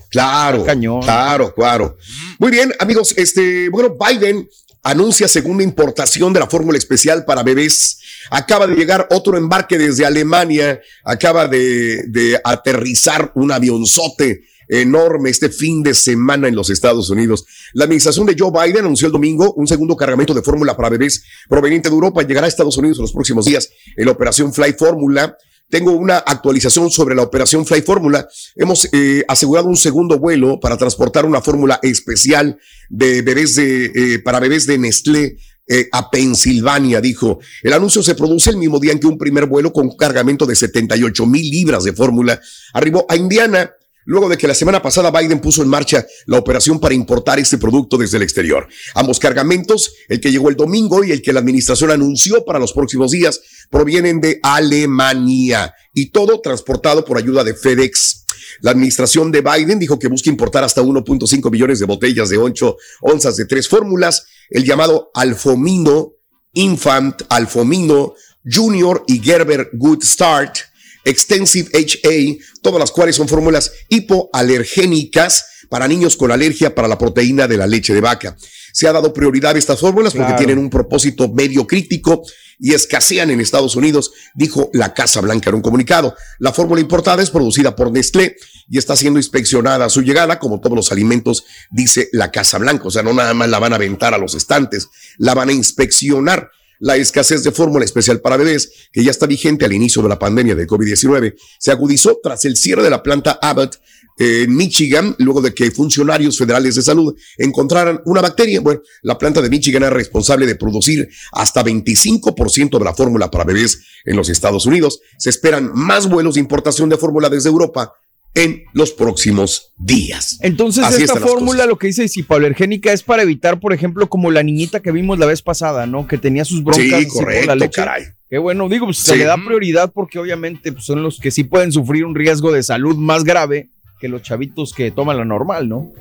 Claro, cañón. claro, claro. Muy bien, amigos, este, bueno, Biden anuncia segunda importación de la fórmula especial para bebés. Acaba de llegar otro embarque desde Alemania, acaba de, de aterrizar un avionzote enorme este fin de semana en los Estados Unidos. La administración de Joe Biden anunció el domingo un segundo cargamento de fórmula para bebés proveniente de Europa. Llegará a Estados Unidos en los próximos días en la operación Fly Fórmula. Tengo una actualización sobre la operación Fly Fórmula. Hemos eh, asegurado un segundo vuelo para transportar una fórmula especial de bebés de, eh, para bebés de Nestlé eh, a Pensilvania, dijo. El anuncio se produce el mismo día en que un primer vuelo con cargamento de 78 mil libras de fórmula arribó a Indiana. Luego de que la semana pasada Biden puso en marcha la operación para importar este producto desde el exterior. Ambos cargamentos, el que llegó el domingo y el que la administración anunció para los próximos días, provienen de Alemania y todo transportado por ayuda de FedEx. La administración de Biden dijo que busca importar hasta 1.5 millones de botellas de 8 onzas de tres fórmulas, el llamado Alfomino, Infant, Alfomino, Junior y Gerber Good Start, Extensive HA, todas las cuales son fórmulas hipoalergénicas para niños con alergia para la proteína de la leche de vaca. Se ha dado prioridad a estas fórmulas porque tienen un propósito medio crítico y escasean en Estados Unidos, dijo la Casa Blanca en un comunicado. La fórmula importada es producida por Nestlé y está siendo inspeccionada a su llegada, como todos los alimentos, dice la Casa Blanca. O sea, no nada más la van a aventar a los estantes, la van a inspeccionar. La escasez de fórmula especial para bebés, que ya está vigente al inicio de la pandemia de COVID-19, se agudizó tras el cierre de la planta Abbott eh, en Michigan, luego de que funcionarios federales de salud encontraran una bacteria. Bueno, la planta de Michigan es responsable de producir hasta 25% de la fórmula para bebés en los Estados Unidos. Se esperan más vuelos de importación de fórmula desde Europa en los próximos días. Entonces, Así esta fórmula, lo que dice hipoalergénica, es para evitar, por ejemplo, como la niñita que vimos la vez pasada, ¿no? Que tenía sus broncas Sí, correcto, la leche. caray. Qué bueno, digo, pues, se le da prioridad porque obviamente pues, son los que sí pueden sufrir un riesgo de salud más grave que los chavitos que toman la normal, ¿no?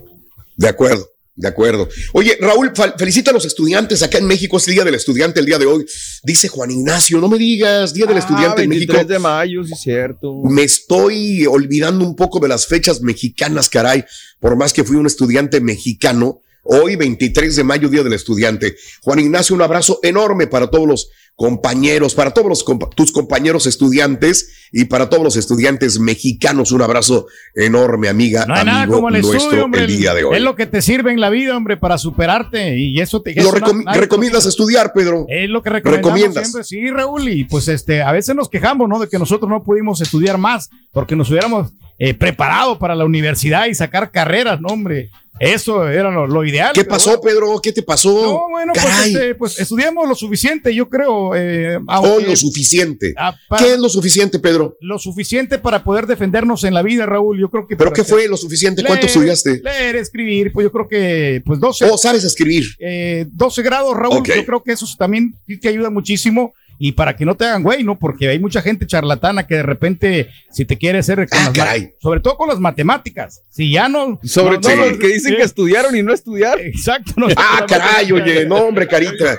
De acuerdo, de acuerdo. Oye, Raúl, felicita a los estudiantes acá en México. Es el Día del Estudiante el día de hoy. Dice Juan Ignacio, no me digas, Día del Ah, Estudiante en 23 México. de mayo, sí, cierto. Me estoy olvidando un poco de las fechas mexicanas, caray. Por más que fui un estudiante mexicano, hoy 23 de mayo, Día del Estudiante. Juan Ignacio, un abrazo enorme para todos los compañeros, para todos los compa- tus compañeros estudiantes y para todos los estudiantes mexicanos. Un abrazo enorme, amiga, No hay nada como el nuestro estudio, hombre. el día de hoy. Es lo que te sirve en la vida, hombre, para superarte. Y eso te. Lo eso recom- nadie- recomiendas estudiar, Pedro. Es lo que Recomiendas. siempre. Sí, Raúl. Y pues este, a veces nos quejamos, ¿no? De que nosotros no pudimos estudiar más porque nos hubiéramos eh, preparado para la universidad y sacar carreras, ¿no, hombre? Eso era lo, lo ideal. ¿Qué pasó, Pedro? ¿Qué te pasó? No, bueno, pues, este, pues estudiamos lo suficiente, yo creo. Eh, Oh, aunque- lo suficiente. Ah, ¿Qué es lo suficiente, Pedro? lo suficiente para poder defendernos en la vida, Raúl. Yo creo que. ¿Pero qué fue lo suficiente? ¿Cuánto Leer, estudiaste? Leer, escribir, pues yo creo que pues 12. Oh, sabes escribir. eh, 12 grados, Raúl. Yo creo que eso también que ayuda muchísimo. Y para que no te hagan güey, ¿no? Porque hay mucha gente charlatana que de repente, si te quiere hacer. con Ah, las sobre todo con las matemáticas. Si ya no. Sobre no- todo no- los que dicen sí, que estudiaron y no estudiar. Exacto. No, Ah, caray, oye, no, hombre, carita.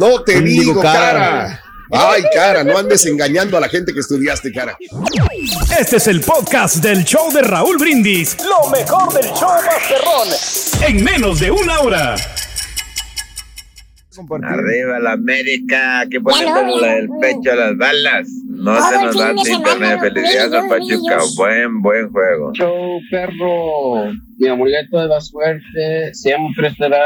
No te Digo, digo, cara. cara. Ay, cara, no andes engañando a la gente que estudiaste, cara. Este es el podcast del show de Raúl Brindis. Lo mejor del show Masterrón. En menos de una hora. Arriba la América, que ponemos la del pecho a las balas. No Todo se nos da de internet. Felicidades al grillos, Pachuca. Buen, buen juego. Show, perro. Mi amuleto de la suerte siempre será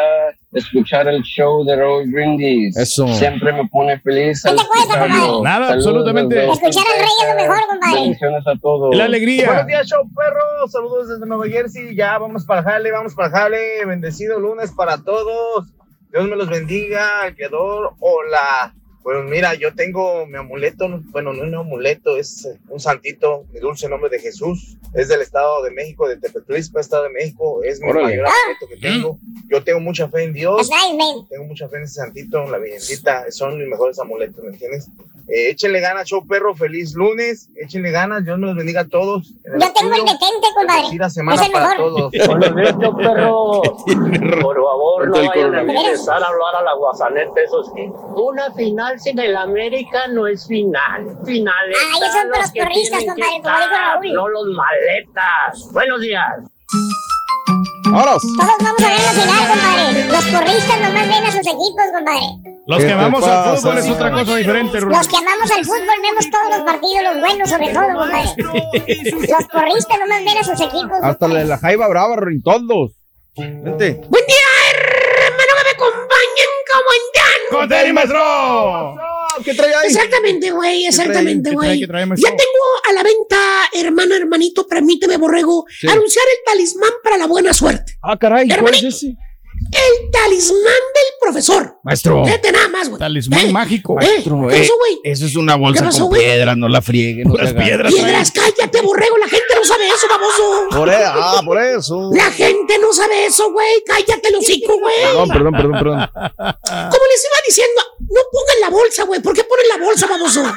escuchar el show de Raúl Brindis. Eso. Siempre me pone feliz. ¿Qué te cuesta, compadre? Nada, Saludos absolutamente. Escuchar al rey es lo mejor, compadre. Bendiciones a todos. La alegría. Buenos días, show perro. Saludos desde Nueva Jersey. Ya vamos para Jale, vamos para Jale. Bendecido lunes para todos. Dios me los bendiga, el o Bueno, mira, yo tengo mi amuleto, bueno, no es un amuleto, es un santito, mi dulce nombre de Jesús. Es del Estado de México, de Tepetlispa, Estado de México. Es mi Órale. mayor amuleto que tengo. Yo tengo mucha fe en Dios. Nice, man. Tengo mucha fe en ese santito, en la virgencita, son mis mejores amuletos, ¿me entiendes? Eh, échenle ganas, show perro, feliz lunes, échenle ganas, Dios los bendiga a todos. El Yo tengo el detente, compadre. bendecida Es semana el para mejor. todos. Buenos días, show, perro. Por favor, no vayan a empezar a hablar a la guasaneta esos que una final el América no es final. Finales. Ah, ellos son los porristas, compadre, como dijo Raúl. No los maletas. Buenos días. ¡Vámonos! Todos vamos a ver la final, compadre. Los porristas nomás ven a sus equipos, compadre. Los ¿Qué que te vamos al fútbol es otra cosa diferente, Raúl. Los que amamos al fútbol vemos todos los partidos, los buenos sobre todo, compadre. Los porristas nomás ven a sus equipos. Hasta la de la Jaiba Brava, Rin, todos. Vente. Buen día, hermano, que me acompañen como en ¡Con Terry, maestro! ¿Qué trae ahí? Exactamente, güey, exactamente, ¿Qué trae, güey. Ya tengo a la venta, hermano, hermanito, permíteme, borrego, Sí. anunciar el talismán para la buena suerte. Ah, caray, ¿cuál es Hermanito. ese? El talismán del profesor. Maestro. Fíjate nada más, güey. Talismán Eh, mágico. eh, Maestro, ¿Qué eh, pasó, güey? Eso es una bolsa ¿Qué pasó, con piedras, no la frieguen. No hagan. piedras. Piedras, cállate, borrego, la gente no sabe eso, baboso. Por e- ah, por eso. La gente no sabe eso, güey. Cállate el hocico, güey. Perdón, perdón, perdón, perdón. Como les iba diciendo, no pongan la bolsa, güey. ¿Por qué ponen la bolsa, baboso?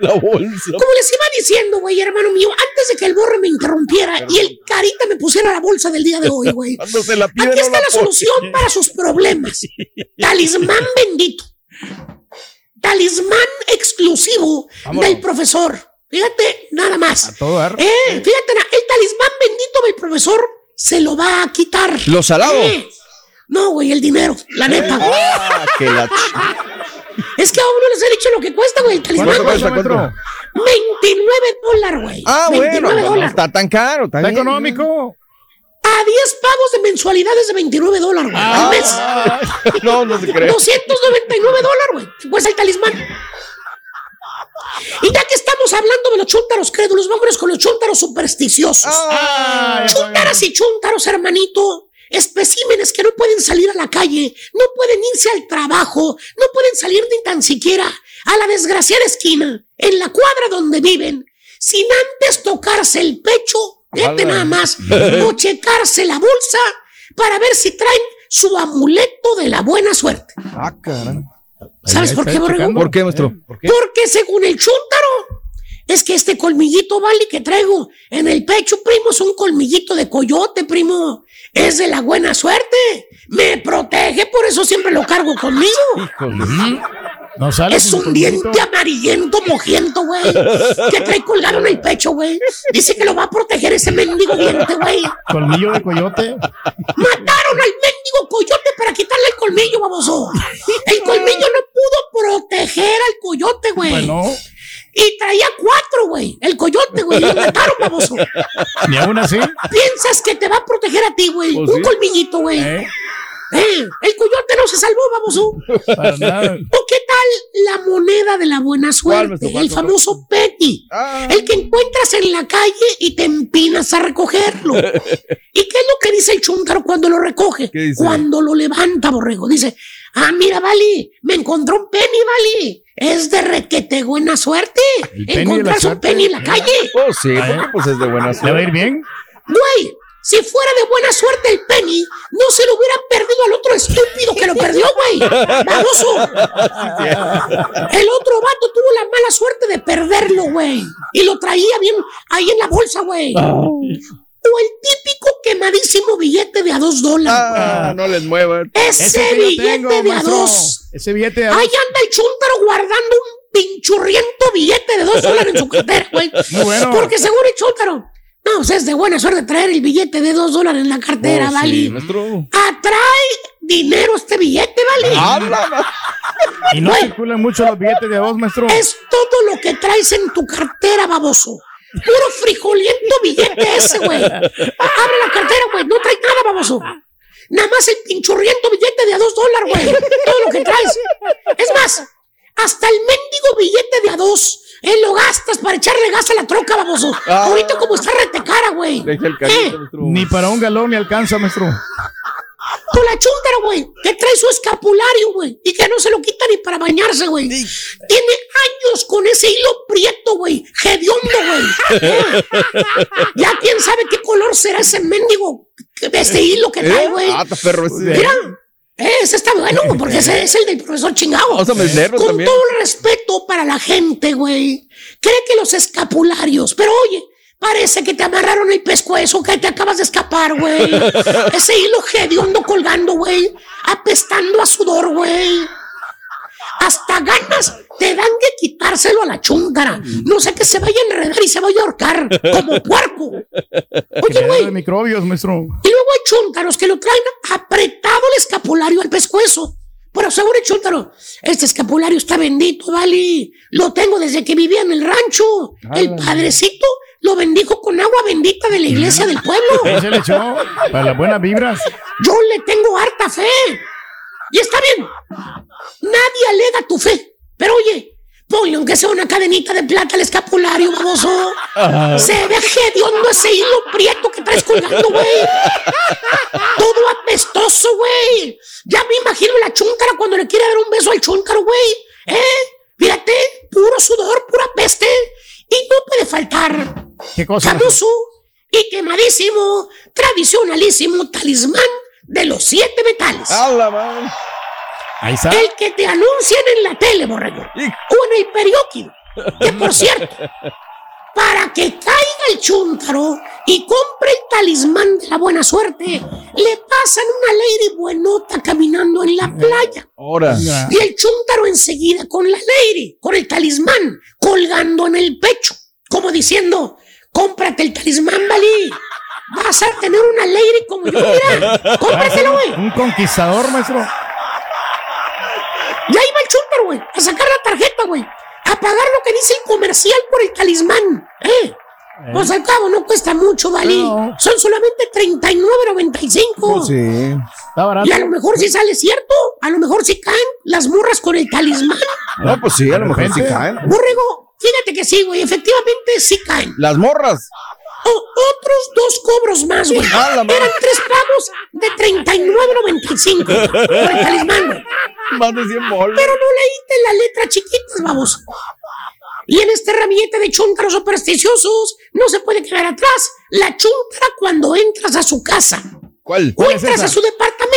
La bolsa. Como les iba diciendo, güey, hermano mío, antes de que el borre me interrumpiera y el carita me pusiera la bolsa del día de hoy, güey. Aquí no está la solución para sus problemas. Talismán bendito. Talismán exclusivo Vámonos. del profesor. Fíjate, nada más. A todo dar. Eh, fíjate, el talismán bendito del profesor se lo va a quitar. ¿Lo salado? Eh, No, güey, el dinero, la neta. Ah, que la ch- Es que aún no les he dicho lo que cuesta, güey, el talismán. ¿Cuánto güey. cuesta, cuánto? maestro? 29 dólares, güey. Ah, bueno, 29 no dólares. está tan caro. Está, Está bien. económico. A 10 pagos de mensualidades de 29 dólares, güey. al mes. Ah, no, no se cree. 299 dólares, güey. Cuesta el talismán. Y ya que estamos hablando de los chúntaros crédulos, vámonos con los chúntaros supersticiosos. Ah, Chúntaras y chúntaros, hermanito. Especímenes que no pueden salir a la calle, no pueden irse al trabajo, no pueden salir ni tan siquiera a la desgraciada esquina, en la cuadra donde viven, sin antes tocarse el pecho, fíjate nada más, o checarse la bolsa para ver si traen su amuleto de la buena suerte. Ah, caray. ¿Sabes por qué, Borrego? ¿Por qué, maestro? Porque según el chúntaro, es que este colmillito, vale, que traigo en el pecho, primo, es un colmillito de coyote, primo. Es de la buena suerte. Me protege, por eso siempre lo cargo conmigo. No sale Es un diente amarillento, mojiento, güey. Que trae colgado en el pecho, güey. Dice que lo va a proteger ese mendigo diente, güey. Colmillo de coyote. Mataron al mendigo coyote para quitarle el colmillo, baboso. El colmillo no pudo proteger al coyote, güey. Bueno. Y traía cuatro, güey. El coyote, güey. Lo mataron, baboso. Ni aún así. Piensas que te va a proteger a ti, güey. Pues Un sí. colmillito, güey. ¿Eh? Eh, el coyote no se salvó, baboso. Para nada. ¿O qué tal la moneda de la buena suerte? el famoso penny. El que encuentras en la calle y te empinas a recogerlo. ¿Y qué es lo que dice el chúntaro cuando lo recoge? Cuando lo levanta, borrego. Dice, ah, mira, Vali, me encontró un penny, Vali. Es de requete buena suerte. Encontrarse un penny en la calle. Oh, sí, porque pues es de buena suerte. ¿Le va a ir bien? Güey, si fuera de buena suerte el Penny, no se lo hubiera perdido al otro estúpido que lo perdió, güey. Baboso. El otro vato tuvo la mala suerte de perderlo, güey. Y lo traía bien ahí en la bolsa, güey. O el típico quemadísimo billete de a dos dólares. Ah, no les muevan. Ese, yo billete tengo, de a dos. Ese billete de a Ahí dos. anda el chúntaro guardando un pinchurriento billete de dos dólares en su cartera, güey. Bueno. Porque según el chúntaro, no, o sea, es de buena suerte traer el billete de dos dólares en la cartera, Oh, ¿vale? sí, maestro. Atrae dinero este billete, ¿vale? Y no circulan mucho los billetes de a dos, maestro. Es todo lo que traes en tu cartera, baboso. Puro frijoliento billete ese, güey. Abre la cartera, güey. No trae nada, baboso. Nada más el pinchurriento billete de a dos dólares, güey. Todo lo que traes. Es más, hasta el mendigo billete de a dos. Él lo gastas para echarle gas a la troca, baboso. Ah. Ahorita como está retecara, güey. Eh. Ni para un galón ni alcanza, maestro. Con la chúntara, güey, que trae su escapulario, güey, y que no se lo quita ni para bañarse, güey. Tiene años con ese hilo prieto, güey, hediondo, güey. Eh, ya quién sabe qué color será ese mendigo de este hilo que trae, ¿Eh? güey. Ah, está perro ese. Mira, ese está bueno, güey, porque ese es el del profesor chingado. Con también. todo el respeto para la gente, güey. Cree que los escapularios, pero oye, parece que te amarraron el pescuezo, que te acabas de escapar, güey. Ese hilo hediondo colgando, güey. Apestando a sudor, güey. Hasta ganas te dan de quitárselo a la chúntara. No sé que se vaya a enredar y se vaya a ahorcar como puerco. Oye, güey. de microbios, maestro. Y luego hay chúntaros que lo traen apretado el escapulario al pescuezo. Pero seguro el chúntaro, este escapulario está bendito, vale. Lo tengo desde que vivía en el rancho. El padrecito lo bendijo con agua bendita de la iglesia del pueblo. Se le echó para las buenas vibras. Yo le tengo harta fe. Y está bien. Nadie alega tu fe. Pero oye, ponle aunque sea una cadenita de plata al escapulario, baboso. Ajá. Se ve hediondo ese hilo prieto que traes colgando, güey. Todo apestoso, güey. Ya me imagino la chúntara cuando le quiere dar un beso al chúntaro, güey. ¿Eh? Fíjate, puro sudor, pura peste. Y no puede faltar ¿Qué cosa? famoso y quemadísimo, tradicionalísimo talismán de los siete metales. Ahí está. El que te anuncian en la tele, borrego. O en el periódico. Que por cierto, para que caiga el chúntaro y compre el talismán de la buena suerte, le pasan una lady buenota caminando en la playa. Ahora. Y el chúntaro enseguida con la lady, con el talismán, colgando en el pecho, como diciendo, cómprate el talismán, Valí. Vas a tener una lady como yo, mira. Cómpratelo, güey. Un conquistador, maestro. Y ahí va el chúntaro, güey, a sacar la tarjeta, güey. A pagar lo que dice el comercial por el talismán. ¿Eh? Pues al cabo no cuesta mucho, Valí. Son solamente 39.95. Pues sí. Está barato. Y a lo mejor sí sale cierto. A lo mejor sí caen las morras con el talismán. No, pues sí, a lo mejor sí caen. Borrego, fíjate que sí, güey. Efectivamente sí caen. Las morras. Otros dos cobros más, güey. Ah. Eran tres pagos de 39.95 por el talismán, güey. Más de 100 bolas. Pero no leíste la letra chiquitas, vamos. Y en este ramillete de chúntaros supersticiosos no se puede quedar atrás la chúntara cuando entras a su casa. ¿Cuál? O entras a su departamento.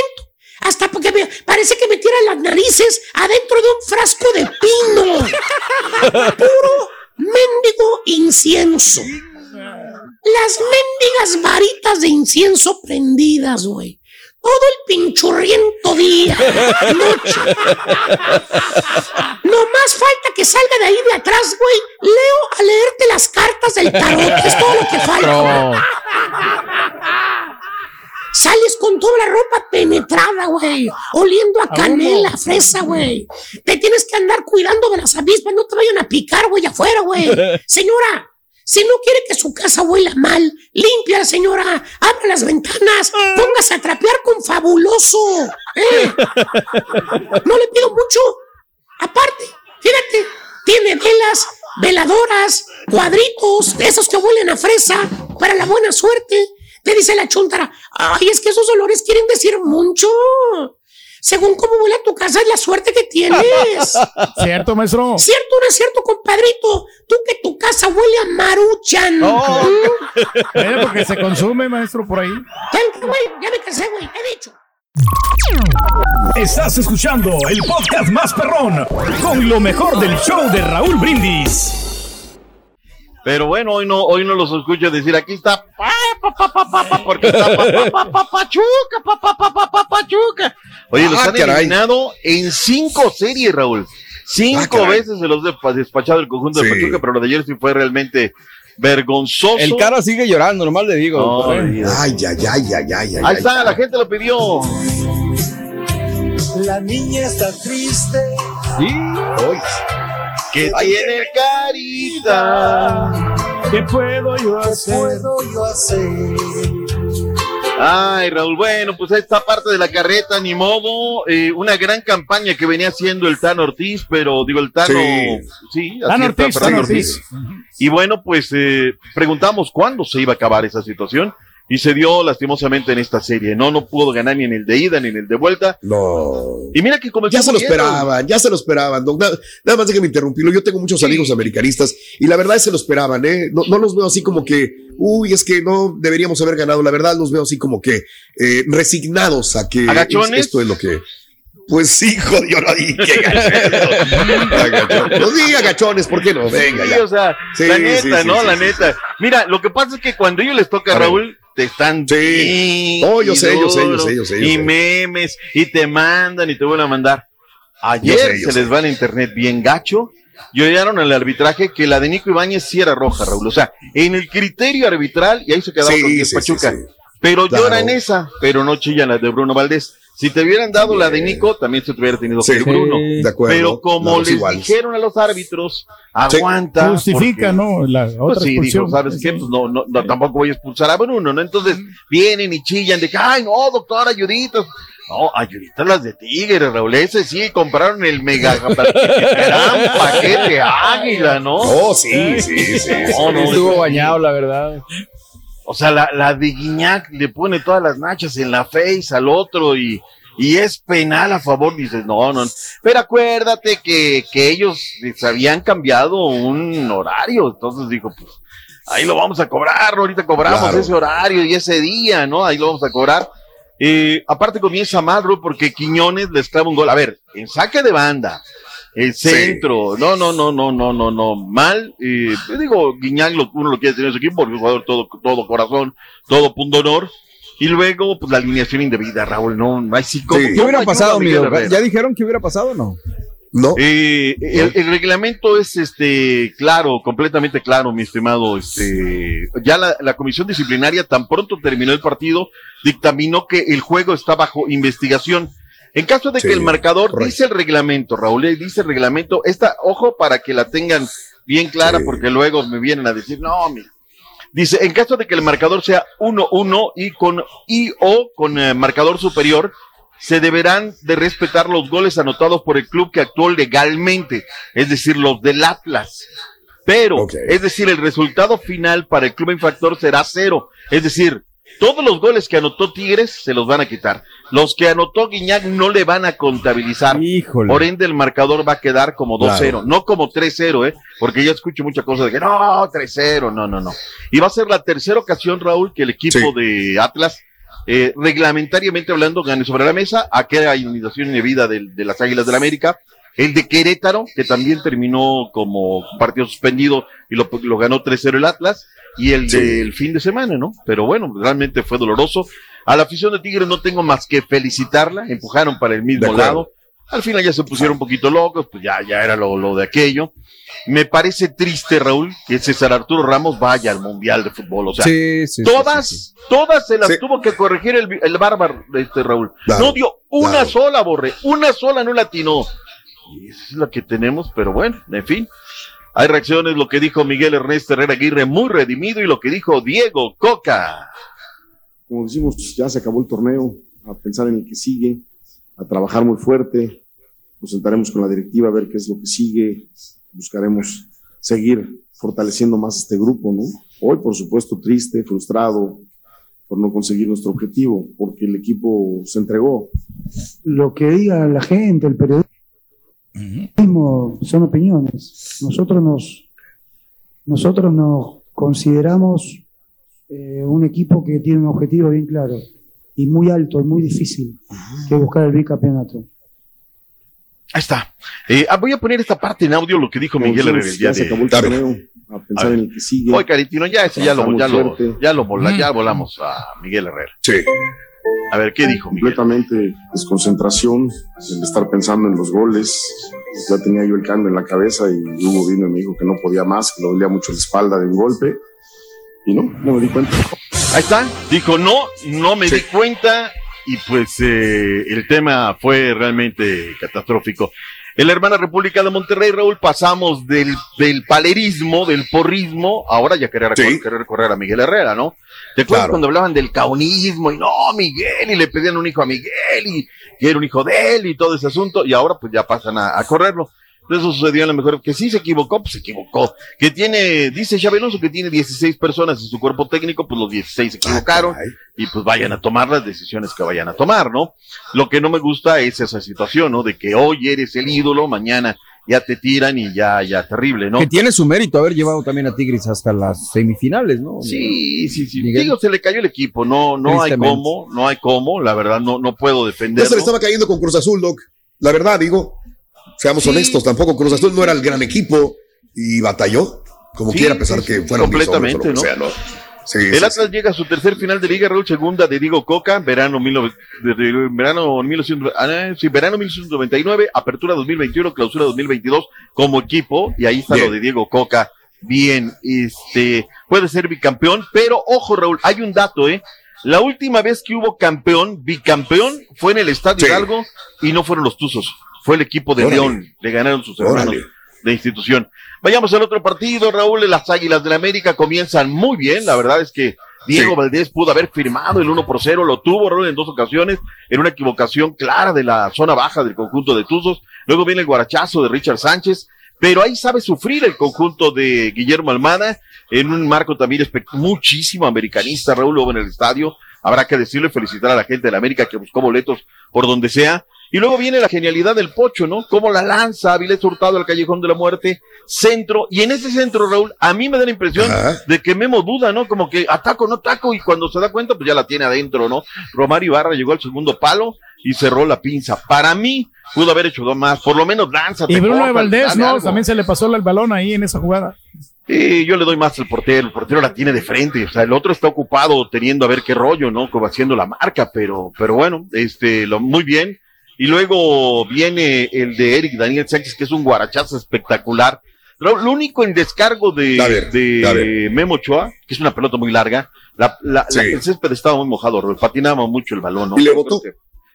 Hasta porque me- parece que metieran las narices adentro de un frasco de pino. Puro mendigo incienso. Las mendigas varitas de incienso prendidas, güey. Todo el pinchurriento día, noche. No más falta que salga de ahí de atrás, güey. Leo a leerte las cartas del tarot. Es todo lo que falta. Sales con toda la ropa penetrada, güey. Oliendo a canela, a fresa, güey. Te tienes que andar cuidando de las avispas. No te vayan a picar, güey, afuera, güey. Señora, si no quiere que su casa huela mal, limpia, señora. Abra las ventanas. Póngase a trapear con fabuloso. ¿eh? No le pido mucho. Aparte, fíjate, tiene velas, veladoras, cuadritos, de esos que huelen a fresa, para la buena suerte. Te dice la chuntara, ay, es que esos olores quieren decir mucho. Según cómo huele a tu casa es la suerte que tienes. ¿Cierto, maestro? ¿Cierto o no es cierto, compadrito? Tú que tu casa huele a maruchan. Oh. ¿Mm? Bueno, porque se consume, maestro, por ahí. Ya, güey, ya me cansé, güey, he dicho. Estás escuchando el podcast más perrón con lo mejor del show de Raúl Brindis. Pero bueno, hoy no, hoy no los escucho decir aquí está porque está pa, pa, pa, pa, Pachuca, pa, pa, pa, pa, pa, Pachuca. Oye, los Ah, han eliminado en cinco series, Raúl. Cinco Ah, veces se los ha despachado el conjunto de. Pachuca, pero lo de ayer sí fue realmente vergonzoso. El cara sigue llorando, nomás le digo. Ay, ay, ay, ay, ay. Ahí está, la gente lo pidió. La niña está triste. Que tiene carita. ¿Qué puedo yo ¿Qué hacer? puedo yo hacer? Ay, Raúl, bueno, pues esta parte de la carreta, ni modo. eh, una gran campaña que venía haciendo el Tano Ortiz, pero digo, el Tano. Sí. Sí, está, Ortiz, Tano Ortiz. Y bueno, pues eh, preguntamos cuándo se iba a acabar esa situación. Y se dio lastimosamente en esta serie. No, no pudo ganar ni en el de ida ni en el de vuelta. No. Y mira que como Ya se lo esperaban, ya se lo esperaban. Doc. Nada, nada más déjame interrumpirlo. Yo tengo muchos amigos americanistas y la verdad es que se lo esperaban, ¿eh? No, no los veo así como que, uy, es que no deberíamos haber ganado. La verdad los veo así como que eh, resignados a que ¿Agachones? esto es lo que. Pues sí, joder, yo no dije agachones. No diga agachones, ¿por qué no? Venga, Sí, ya. o sea, Sí, la neta, sí, ¿no? la neta. Mira, lo que pasa es que cuando ellos les toca, A. Raúl, te están. Sí. y Oh, yo sé, yo sé, yo sé, yo sé, yo Y sé. memes, y te mandan y te vuelven a mandar. Ayer Yo sé, yo se sé. les va el internet bien gacho. Y en el arbitraje que la de Nico Ibáñez sí era roja, Raúl. O sea, en el criterio arbitral, y ahí se quedaba Sí, con 10 sí, Pachuca. sí, sí. Pero Claro. lloran esa, pero no chillan la de Bruno Valdés. Si te hubieran dado la de Nico, también se te hubiera tenido Sí, que ir Bruno. de acuerdo. Pero como les iguales. dijeron a los árbitros, aguanta. Justifica, porque- ¿no? La pues otra sí, expulsión. dijo, ¿sabes qué? Pues no, no, no, tampoco voy a expulsar a Bruno, ¿no? Entonces vienen y chillan de que, ay, no, doctor, ayuditas. No, ayuditas las de Tigre, Raúl. Ese sí, compraron el mega gran paquete águila, ¿no? Oh, sí, sí, sí. sí. No, no, Estuvo bañado, la verdad. O sea, la, la de Guiñac le pone todas las nachas en la face al otro y, y es penal a favor. Dices, no, no. Pero acuérdate que, que ellos les habían cambiado un horario. Entonces dijo, pues ahí lo vamos a cobrar. Ahorita cobramos Claro. ese horario y ese día, ¿no? Ahí lo vamos a cobrar. Eh, aparte comienza mal, porque Quiñones les clava un gol. A ver, en saque de banda, el Sí. centro, no, no, no, no, no, no, no, mal. Eh, yo digo, Guiñán lo, uno lo quiere tener en su equipo porque es un jugador todo, todo corazón, todo punto honor. Y luego, pues la alineación indebida, Raúl, no, no hay ¿cómo- Sí. ¿Qué hubiera ayuda pasado, Miguel amigo? Herrera? ¿Ya dijeron que hubiera pasado o no? No. Eh, el, el reglamento es este claro, completamente claro, mi estimado. Este, ya la, la comisión disciplinaria tan pronto terminó el partido, dictaminó que el juego está bajo investigación. En caso de Sí, que el marcador correcto. dice el reglamento, Raúl, dice el reglamento, esta, ojo para que la tengan bien clara, Sí. porque luego me vienen a decir, no, mira. Dice, en caso de que el marcador sea 1-1 y con y o con eh, marcador superior, se deberán de respetar los goles anotados por el club que actuó legalmente, es decir, los del Atlas. Pero, es decir, el resultado final para el club infractor será cero. Es decir, Todos los goles que anotó Tigres se los van a quitar. Los que anotó Guiñac no le van a contabilizar. Por ende, el marcador va a quedar como 2-0, Claro. no como 3-0, ¿eh? Porque ya escucho mucha cosa de que no, 3-0, no, no, no. Y va a ser la tercera ocasión, Raúl, que el equipo de Atlas, eh, reglamentariamente hablando, gane sobre la mesa. Hay inundación indebida de, de las Águilas del la América. El de Querétaro, que también terminó como partido suspendido y lo, lo ganó 3-0 el Atlas. Y el del fin de semana, ¿no? Pero bueno, realmente fue doloroso. A la afición de Tigres no tengo más que felicitarla. Empujaron para el mismo lado. Al final ya se pusieron un poquito locos, pues ya, ya era lo, lo de aquello. Me parece triste, Raúl, que César Arturo Ramos vaya al Mundial de Fútbol. O sea, Sí, sí, sí, todas, sí, todas se las tuvo que corregir el, el bárbaro, este Raúl. Claro, no dio una claro. sola, Borre, una sola no latinó. Y esa es la que tenemos, pero bueno, en fin. Hay reacciones, lo que dijo Miguel Ernesto Herrera Aguirre, muy redimido, y lo que dijo Diego Coca. como decimos, pues, ya se acabó el torneo, a pensar en el que sigue, a trabajar muy fuerte, nos sentaremos con la directiva a ver qué es lo que sigue, buscaremos seguir fortaleciendo más este grupo, ¿no? Hoy, por supuesto, triste, frustrado por no conseguir nuestro objetivo, porque el equipo se entregó. lo que diga la gente, el son opiniones. Nosotros nos, nosotros nos consideramos eh, un equipo que tiene un objetivo bien claro y muy alto y muy difícil, que es buscar el bicampeonato. Ahí está. Eh, ah, voy a poner esta parte en audio, lo que dijo Miguel Herrera decimos, el día ya se de acabó el torneo, a pensar en el que sigue. Hoy, Caritino, ya ese ya lo, ya lo, ya lo vola- Mm. ya volamos a Miguel Herrera. Sí. A ver, ¿qué dijo Miguel? Completamente desconcentración, el estar pensando en los goles. Ya tenía yo el cambio en la cabeza y Hugo vino y me dijo que no podía más, que le dolía mucho la espalda de un golpe. Y no, no me di cuenta. Ahí está. Dijo, no, no me di cuenta. Y pues eh, el tema fue realmente catastrófico. En la hermana República de Monterrey, Raúl, pasamos del, del palerismo, del porrismo, ahora ya querer, querer recorrer a Miguel Herrera, ¿no? ¿Te acuerdas Claro. cuando hablaban del caunismo y no, Miguel, y le pedían un hijo a Miguel y que era un hijo de él y todo ese asunto, y ahora pues ya pasan a, a correrlo. Eso sucedió a lo mejor que sí se equivocó, pues se equivocó. Que tiene, dice Xabi Alonso que tiene 16 personas en su cuerpo técnico, pues los 16 se equivocaron y pues vayan a tomar las decisiones que vayan a tomar, ¿no? Lo que no me gusta es esa situación, ¿no? De que hoy eres el ídolo, mañana ya te tiran y ya, ya terrible, ¿no? Que tiene su mérito haber llevado también a Tigres hasta las semifinales, ¿no? Sí, sí, sí. Miguel. Digo, se le cayó el equipo, no, no hay cómo, no hay cómo, la verdad no, no puedo Ya defenderlo. se le estaba cayendo con Cruz Azul, Doc. La verdad, digo, seamos Sí. honestos, tampoco Cruz Azul no era el gran equipo y batalló, como Sí, quiera, a pesar que fueron completamente, ¿no? sea, ¿no? Sí, el Atlas llega a su tercer final de Liga, Raúl, segunda de Diego Coca, verano, mil verano, 1900 ah, sí, verano 1999, apertura 2021, clausura 2022 como equipo, y ahí está Bien. lo de Diego Coca. Bien, este, puede ser bicampeón, pero ojo, Raúl, hay un dato, ¿eh? La última vez que hubo campeón, bicampeón, fue en el Estadio Hidalgo y no fueron los Tuzos, fue el equipo de. León, le ganaron sus hermanos Órale. de institución. Vayamos al otro partido, Raúl, las Águilas del la América comienzan muy bien, la verdad es que Diego Sí. Valdés pudo haber firmado el 1 por 0, lo tuvo Raúl en dos ocasiones, en una equivocación clara de la zona baja del conjunto de Tuzos, luego viene el guarachazo de Richard Sánchez, pero ahí sabe sufrir el conjunto de Guillermo Almada, en un marco también muchísimo americanista, Raúl, en el estadio, habrá que decirle, felicitar a la gente de la América que buscó boletos por donde sea, y luego viene la genialidad del Pocho, ¿no? Cómo la lanza Avilés Hurtado al Callejón de la Muerte, centro, y en ese centro, Raúl, a mí me da la impresión de que Memo duda, ¿no? Como que ataco, no ataco, y cuando se da cuenta, pues ya la tiene adentro, ¿no? Romario Ibarra llegó al segundo palo y cerró la pinza. Para mí, pudo haber hecho dos más, por lo menos lanza. Y Bruno de Valdés, ¿no? También se le pasó el balón ahí en esa jugada. Sí, yo le doy más al portero, el portero la tiene de frente, o sea, el otro está ocupado teniendo a ver qué rollo, ¿no? Como haciendo la marca, pero, pero bueno, este, lo, muy bien. Y luego viene el de Eric Daniel Sánchez, que es un guarachazo espectacular. Lo, lo único en descargo de, ver, de. Memo Ochoa, que es una pelota muy larga, la, la- Sí. la- el césped estaba muy mojado, patinaba mucho el balón, ¿no? ¿Y le botó?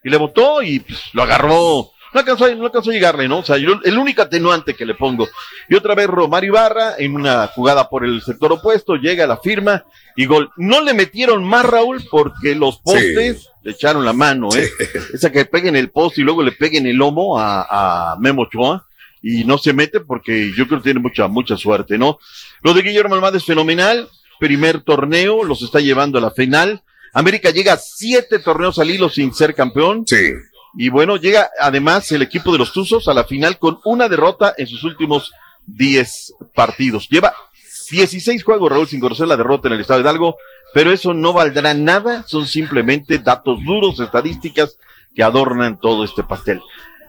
Y le botó y pues, lo agarró. No alcanzó, a- no alcanzó a llegarle, ¿no? O sea, yo- el único atenuante que le pongo. Y otra vez Romario Ibarra en una jugada por el sector opuesto, llega a la firma y gol. No le metieron más, Raúl, porque los postes le echaron la mano, ¿eh? Esa que peguen el poste y luego le peguen el lomo a, a Memo Ochoa y no se mete porque yo creo que tiene mucha, mucha suerte, ¿no? Lo de Guillermo Almada es fenomenal. Primer torneo, los está llevando a la final. América llega a siete torneos al hilo sin ser campeón. Sí. Y bueno, llega además el equipo de los Tuzos a la final con una derrota en sus últimos 10 partidos. Lleva 16 juegos, Raúl, sin conocer la derrota en el Estado de Hidalgo, pero eso no valdrá nada, son simplemente datos duros, estadísticas que adornan todo este pastel.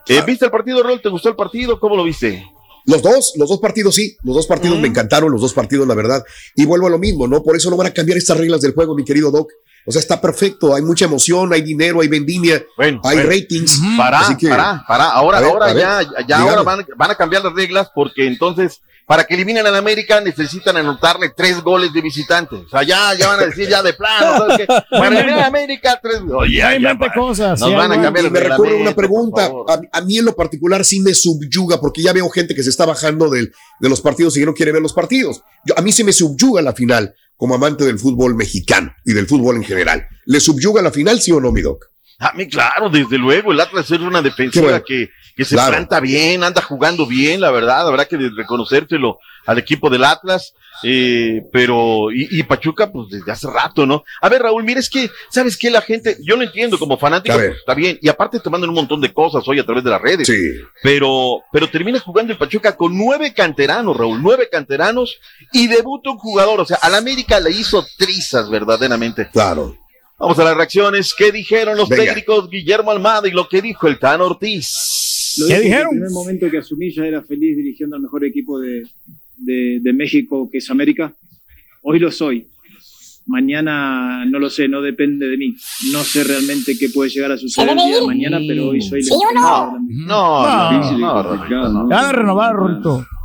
Eh, ¿Viste el partido, Raúl? ¿Te gustó el partido? ¿Cómo lo viste? Los dos, los dos partidos sí, los dos partidos me encantaron, los dos partidos, la verdad. Y vuelvo a lo mismo, ¿no? Por eso no van a cambiar estas reglas del juego, mi querido Doc. O sea, está perfecto, hay mucha emoción, hay dinero, hay vendimia, hay bueno. ratings. Para, Así que- para, para. Ahora, ver, ahora ya, ya ahora van, van a cambiar las reglas porque entonces, para que eliminen al América, necesitan anotarle tres goles de visitante. O sea, ya, ya van a decir ya de plano, ¿sabes qué? Para eliminar a América, tres goles. Ya, ya, para- cosas. Nos sí, van a algo. cambiar Y el me recuerda una pregunta. A, a mí en lo particular sí me subyuga, porque ya veo gente que se está bajando del- de los partidos y que no quiere ver los partidos. Yo, a mí sí me subyuga la final como amante del fútbol mexicano y del fútbol en general. ¿Le subyuga la final, sí o no, mi Doc? A mí, claro, desde luego, el Atlas es una defensiva bueno. que, que se Claro. planta bien, anda jugando bien, la verdad, habrá que reconocérselo al equipo del Atlas, eh, pero, y, y Pachuca, pues desde hace rato, ¿no? A ver, Raúl, mira, es que, ¿sabes qué? La gente, yo lo entiendo como fanático, pues, está bien, y aparte te mandan un montón de cosas hoy a través de las redes, Sí. pero, pero termina jugando el Pachuca con nueve canteranos, Raúl, nueve canteranos, y debuta un jugador, o sea, al América le hizo trizas verdaderamente. Claro. Vamos a las reacciones. ¿Qué dijeron los Venga. técnicos Guillermo Almada y lo que dijo el Tan Ortiz? Lo dije que El primer momento que asumí ya era feliz dirigiendo al mejor equipo de, de- de México, que es América. Hoy lo soy. Mañana no lo sé, no depende de mí. No sé realmente qué puede llegar a suceder el día de mañana, pero hoy soy el ¿Sí o no? No, no, no, ¿no? Ya de renovar.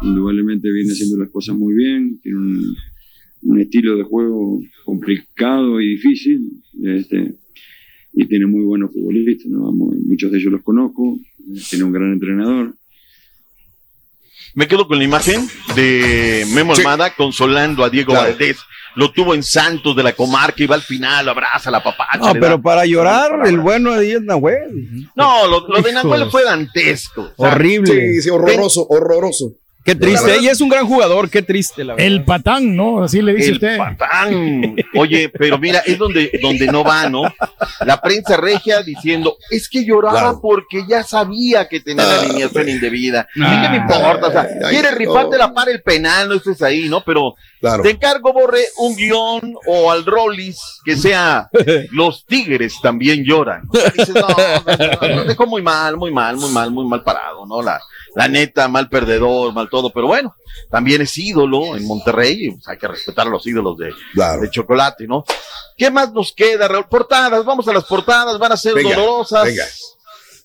Indudablemente viene haciendo las cosas muy bien, tiene un, un estilo de juego complicado y difícil, este, y tiene muy buenos futbolistas, ¿no? Muchos de ellos los conozco, tiene un gran entrenador. Me quedo con la imagen de Memo Sí. Almada consolando a Diego Claro. Valdés. Lo tuvo en Santos de la comarca y va al final, lo abraza la papacha. No, pero da- para llorar, el bueno de Díaz Nahuel. No, lo, lo de Nahuel fue dantesco. O sea, Horrible. Sí, sí, horroroso, horroroso. Qué triste. Ella es un gran jugador, qué triste, la verdad. El patán, ¿no? Así le dice El usted. patán. Oye, pero mira, es donde, donde no va, ¿no? La prensa regia diciendo, es que lloraba Claro. porque ya sabía que tenía la alineación indebida. ¿Y Ah. qué me importa? O sea, quiere rifarte no. la para el penal, no estés ahí, ¿no? Pero Claro. te encargo, Borre, un guion o al Rollis que sea Los Tigres también lloran. Dices, no, no, dejó muy mal, muy mal, muy mal, muy mal parado, ¿no? La, la neta, mal perdedor, mal todo, pero bueno, también es ídolo en Monterrey, y, pues, hay que respetar a los ídolos de, Claro. de chocolate, ¿no? ¿Qué más nos queda, Raúl? Portadas, vamos a las portadas, van a ser Venga, dolorosas. venga.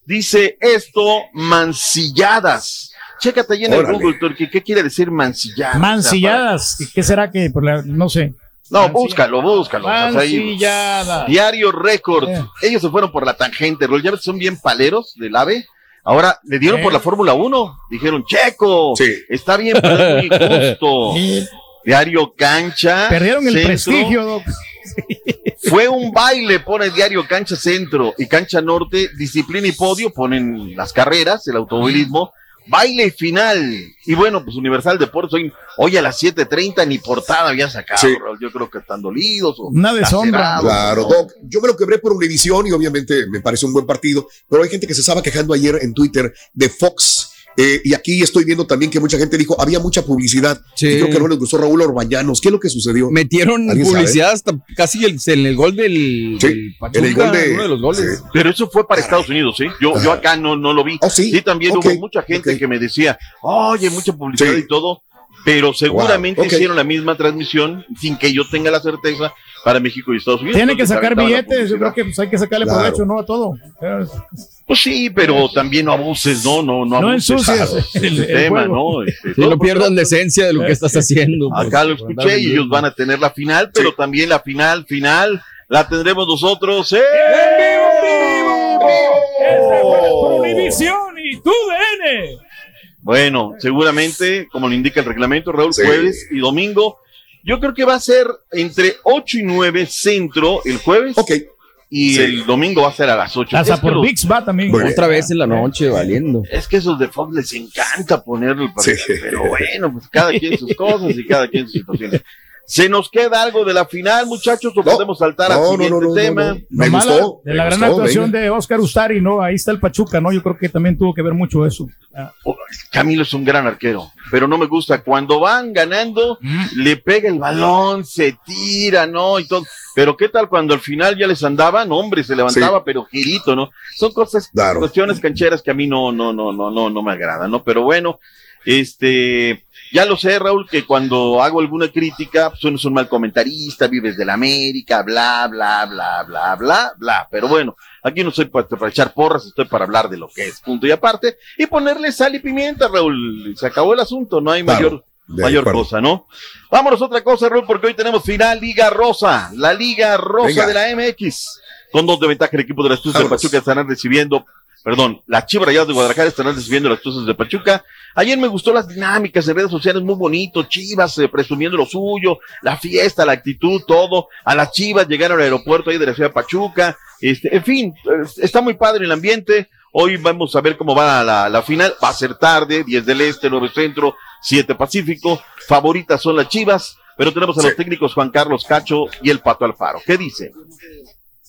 Dice esto, mancilladas. Chécate ahí en el. Google, Turki, ¿qué quiere decir mancilladas? Mancilladas. ¿Qué será que? Por la- no sé. No, búscalo, búscalo. Mancilladas. Diario Récord. Eh. Ellos se fueron por la tangente, Raúl. Ya ves, son bien paleros del AVE. Ahora le dieron Eh. por la Fórmula 1. Dijeron, Checo, Sí. está bien, pero es muy justo. Eh, Diario Cancha. Perdieron el Centro. prestigio, Doc. Fue un baile, pone Diario Cancha Centro y Cancha Norte, disciplina y podio, ponen las carreras, el automovilismo, baile final. Y bueno, pues Universal Deportes hoy, hoy a las 7.30 ni portada había sacado, Sí. Yo creo que están dolidos o Una deshonra. lacerados, Claro, ¿no? Doc. Yo me lo quebré por Univisión y obviamente me parece un buen partido, pero hay gente que se estaba quejando ayer en Twitter de Fox. Eh, y aquí estoy viendo también que mucha gente dijo, había mucha publicidad. Sí. Y creo que no les gustó Raúl Orbañanos. ¿Qué es lo que sucedió? Metieron publicidad hasta casi el- en el gol del, Sí, del Pachuca, en el gol de- uno de los goles. sí. Pero eso fue para Estados Unidos, ¿sí? Yo, yo acá no, no lo vi. Oh, sí. también hubo mucha gente que me decía, oye, mucha publicidad Sí. y todo, pero seguramente Wow, hicieron la misma transmisión sin que yo tenga la certeza para México y Estados Unidos. Tiene que sacar billetes. Yo creo que pues, hay que sacarle Claro. provecho, ¿no? A todo. Pues sí, pero también no abuses, ¿no? No, no, No abuses ensucies del el- el sistema, juego. ¿no? Este, no pierdan la esencia de lo que estás haciendo. pues, Acá lo escuché y ellos van a tener la final, pero también la final, final, la tendremos nosotros en Por Univisión y tu DN. Bueno, seguramente, como lo indica el reglamento, Raúl, Sí. jueves y domingo. Yo creo que va a ser entre 8 y 9 centro el jueves. Ok. Y Sí. el domingo va a ser a las 8. Hasta es, por los- VIX va también. Otra vez en la noche, valiendo. es que esos de Fox les encanta ponerlo Sí. pero bueno, pues cada quien sus cosas y cada quien sus situaciones. ¿Se nos queda algo de la final, muchachos, o podemos saltar al no, siguiente no, no, tema? no, no. Me gustó, la- de me la gran gustó, actuación venga. de Oscar Ustari, ¿no? Ahí está el Pachuca, ¿no? Yo creo que también tuvo que ver mucho eso. Ah, Oh, Camilo es un gran arquero, pero no me gusta. Cuando van ganando, le pega el balón, se tira, ¿no? Y todo. Pero ¿qué tal cuando al final ya les andaba? No, hombre, se levantaba, pero girito, ¿no? Son cosas, cuestiones cancheras que a mí no, no, no, no, no, no me agradan, ¿no? Pero bueno, este, ya lo sé, Raúl, que cuando hago alguna crítica, pues uno es un mal comentarista, vives de la América, bla, bla, bla, bla, bla, bla. Pero bueno, aquí no soy para, para echar porras, estoy para hablar de lo que es, punto y aparte, y ponerle sal y pimienta, Raúl. Se acabó el asunto, no hay Claro, mayor, de mayor acuerdo. cosa, ¿no? Vámonos a otra cosa, Raúl, porque hoy tenemos final Liga Rosa, la Liga Rosa Venga. de la MX. Con dos de ventaja el equipo de las Tuzas. Pachuca estarán recibiendo, perdón, las Chivas Rayadas de Guadalajara estarán recibiendo las Tuzas de Pachuca. Ayer me gustó las dinámicas en redes sociales, muy bonito, Chivas eh, presumiendo lo suyo, la fiesta, la actitud, todo. A las Chivas llegaron al aeropuerto ahí de la ciudad de Pachuca. Este, en fin, está muy padre el ambiente. Hoy vamos a ver cómo va la, la final. Va a ser tarde, 10 del Este, 9 Centro, 7 Pacífico. Favoritas son las Chivas, pero tenemos a los técnicos Juan Carlos Cacho y el Pato Alfaro. ¿Qué dice?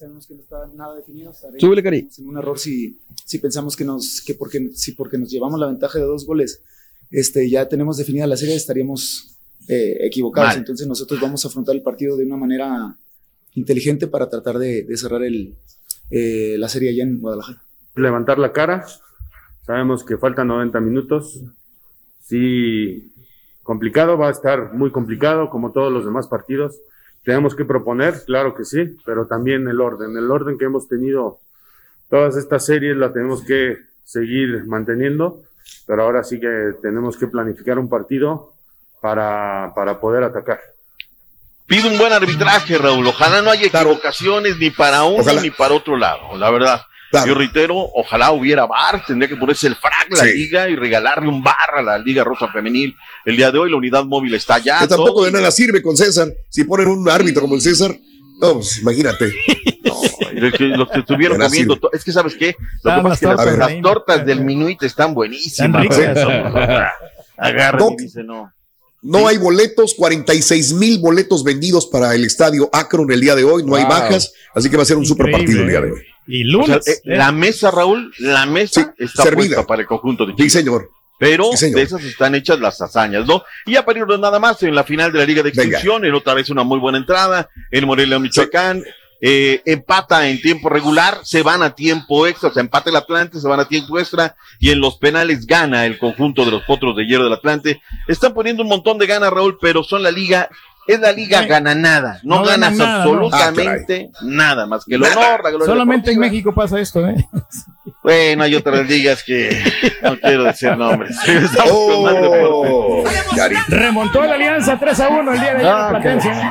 Sabemos que no está nada definido. Súbele, Cari. en un error si, si pensamos que nos que porque si porque nos llevamos la ventaja de dos goles, este ya tenemos definida la serie, estaríamos eh, equivocados. Mal. Entonces nosotros vamos a afrontar el partido de una manera inteligente para tratar de, de cerrar el, eh, la serie allá en Guadalajara. levantar la cara. Sabemos que faltan 90 minutos. Sí, complicado, va a estar muy complicado como todos los demás partidos. Tenemos que proponer, claro que sí, pero también el orden. El orden que hemos tenido todas estas series la tenemos que seguir manteniendo, pero ahora sí que tenemos que planificar un partido para, para poder atacar. Pide un buen arbitraje, Raúl. Ojalá no haya equivocaciones ni para uno Ojalá. ni para otro lado, la verdad. Yo reitero, ojalá hubiera VAR, tendría que ponerse el frac la Sí. liga y regalarle un bar a la Liga Rosa Femenil. El día de hoy la unidad móvil está allá. Que tampoco todo. de nada sirve con César. Si ponen un árbitro como el César, no, pues imagínate. Los que, los que estuvieron comiendo, sirve. es que sabes qué, lo Ah, que pasa es que las las, tortas, las ahí. tortas del minuit están buenísimas. Están no. No hay boletos, 46 mil boletos vendidos para el estadio Akron el día de hoy, no hay bajas, así que va a ser un super partido el día de hoy. Y O sea, lunes. eh, la mesa, Raúl, la mesa está servida. puesta para el conjunto de Sí, Chivas. señor. Pero Sí, señor. de esas están hechas las hazañas, ¿no? Y ya para irnos nada más, en la final de la Liga de Extinción, en otra vez una muy buena entrada, en Morelia, Michoacán, eh, empata en tiempo regular, se van a tiempo extra, o sea, empata el Atlante, se van a tiempo extra, y en los penales gana el conjunto de los potros de hierro del Atlante. Están poniendo un montón de ganas, Raúl, pero son la liga, es la liga gana nada, no, ganas nada, ¿no? absolutamente nada, más que el Nada. honor, la gloria Solamente en. México pasa esto, ¿eh? Bueno, hay otras ligas que no quiero decir nombres. Oh. Remontó la alianza 3 a 1 el día de ayer Ah, en Platense. ¿eh?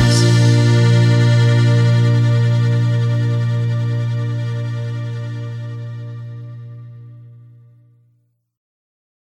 eyes.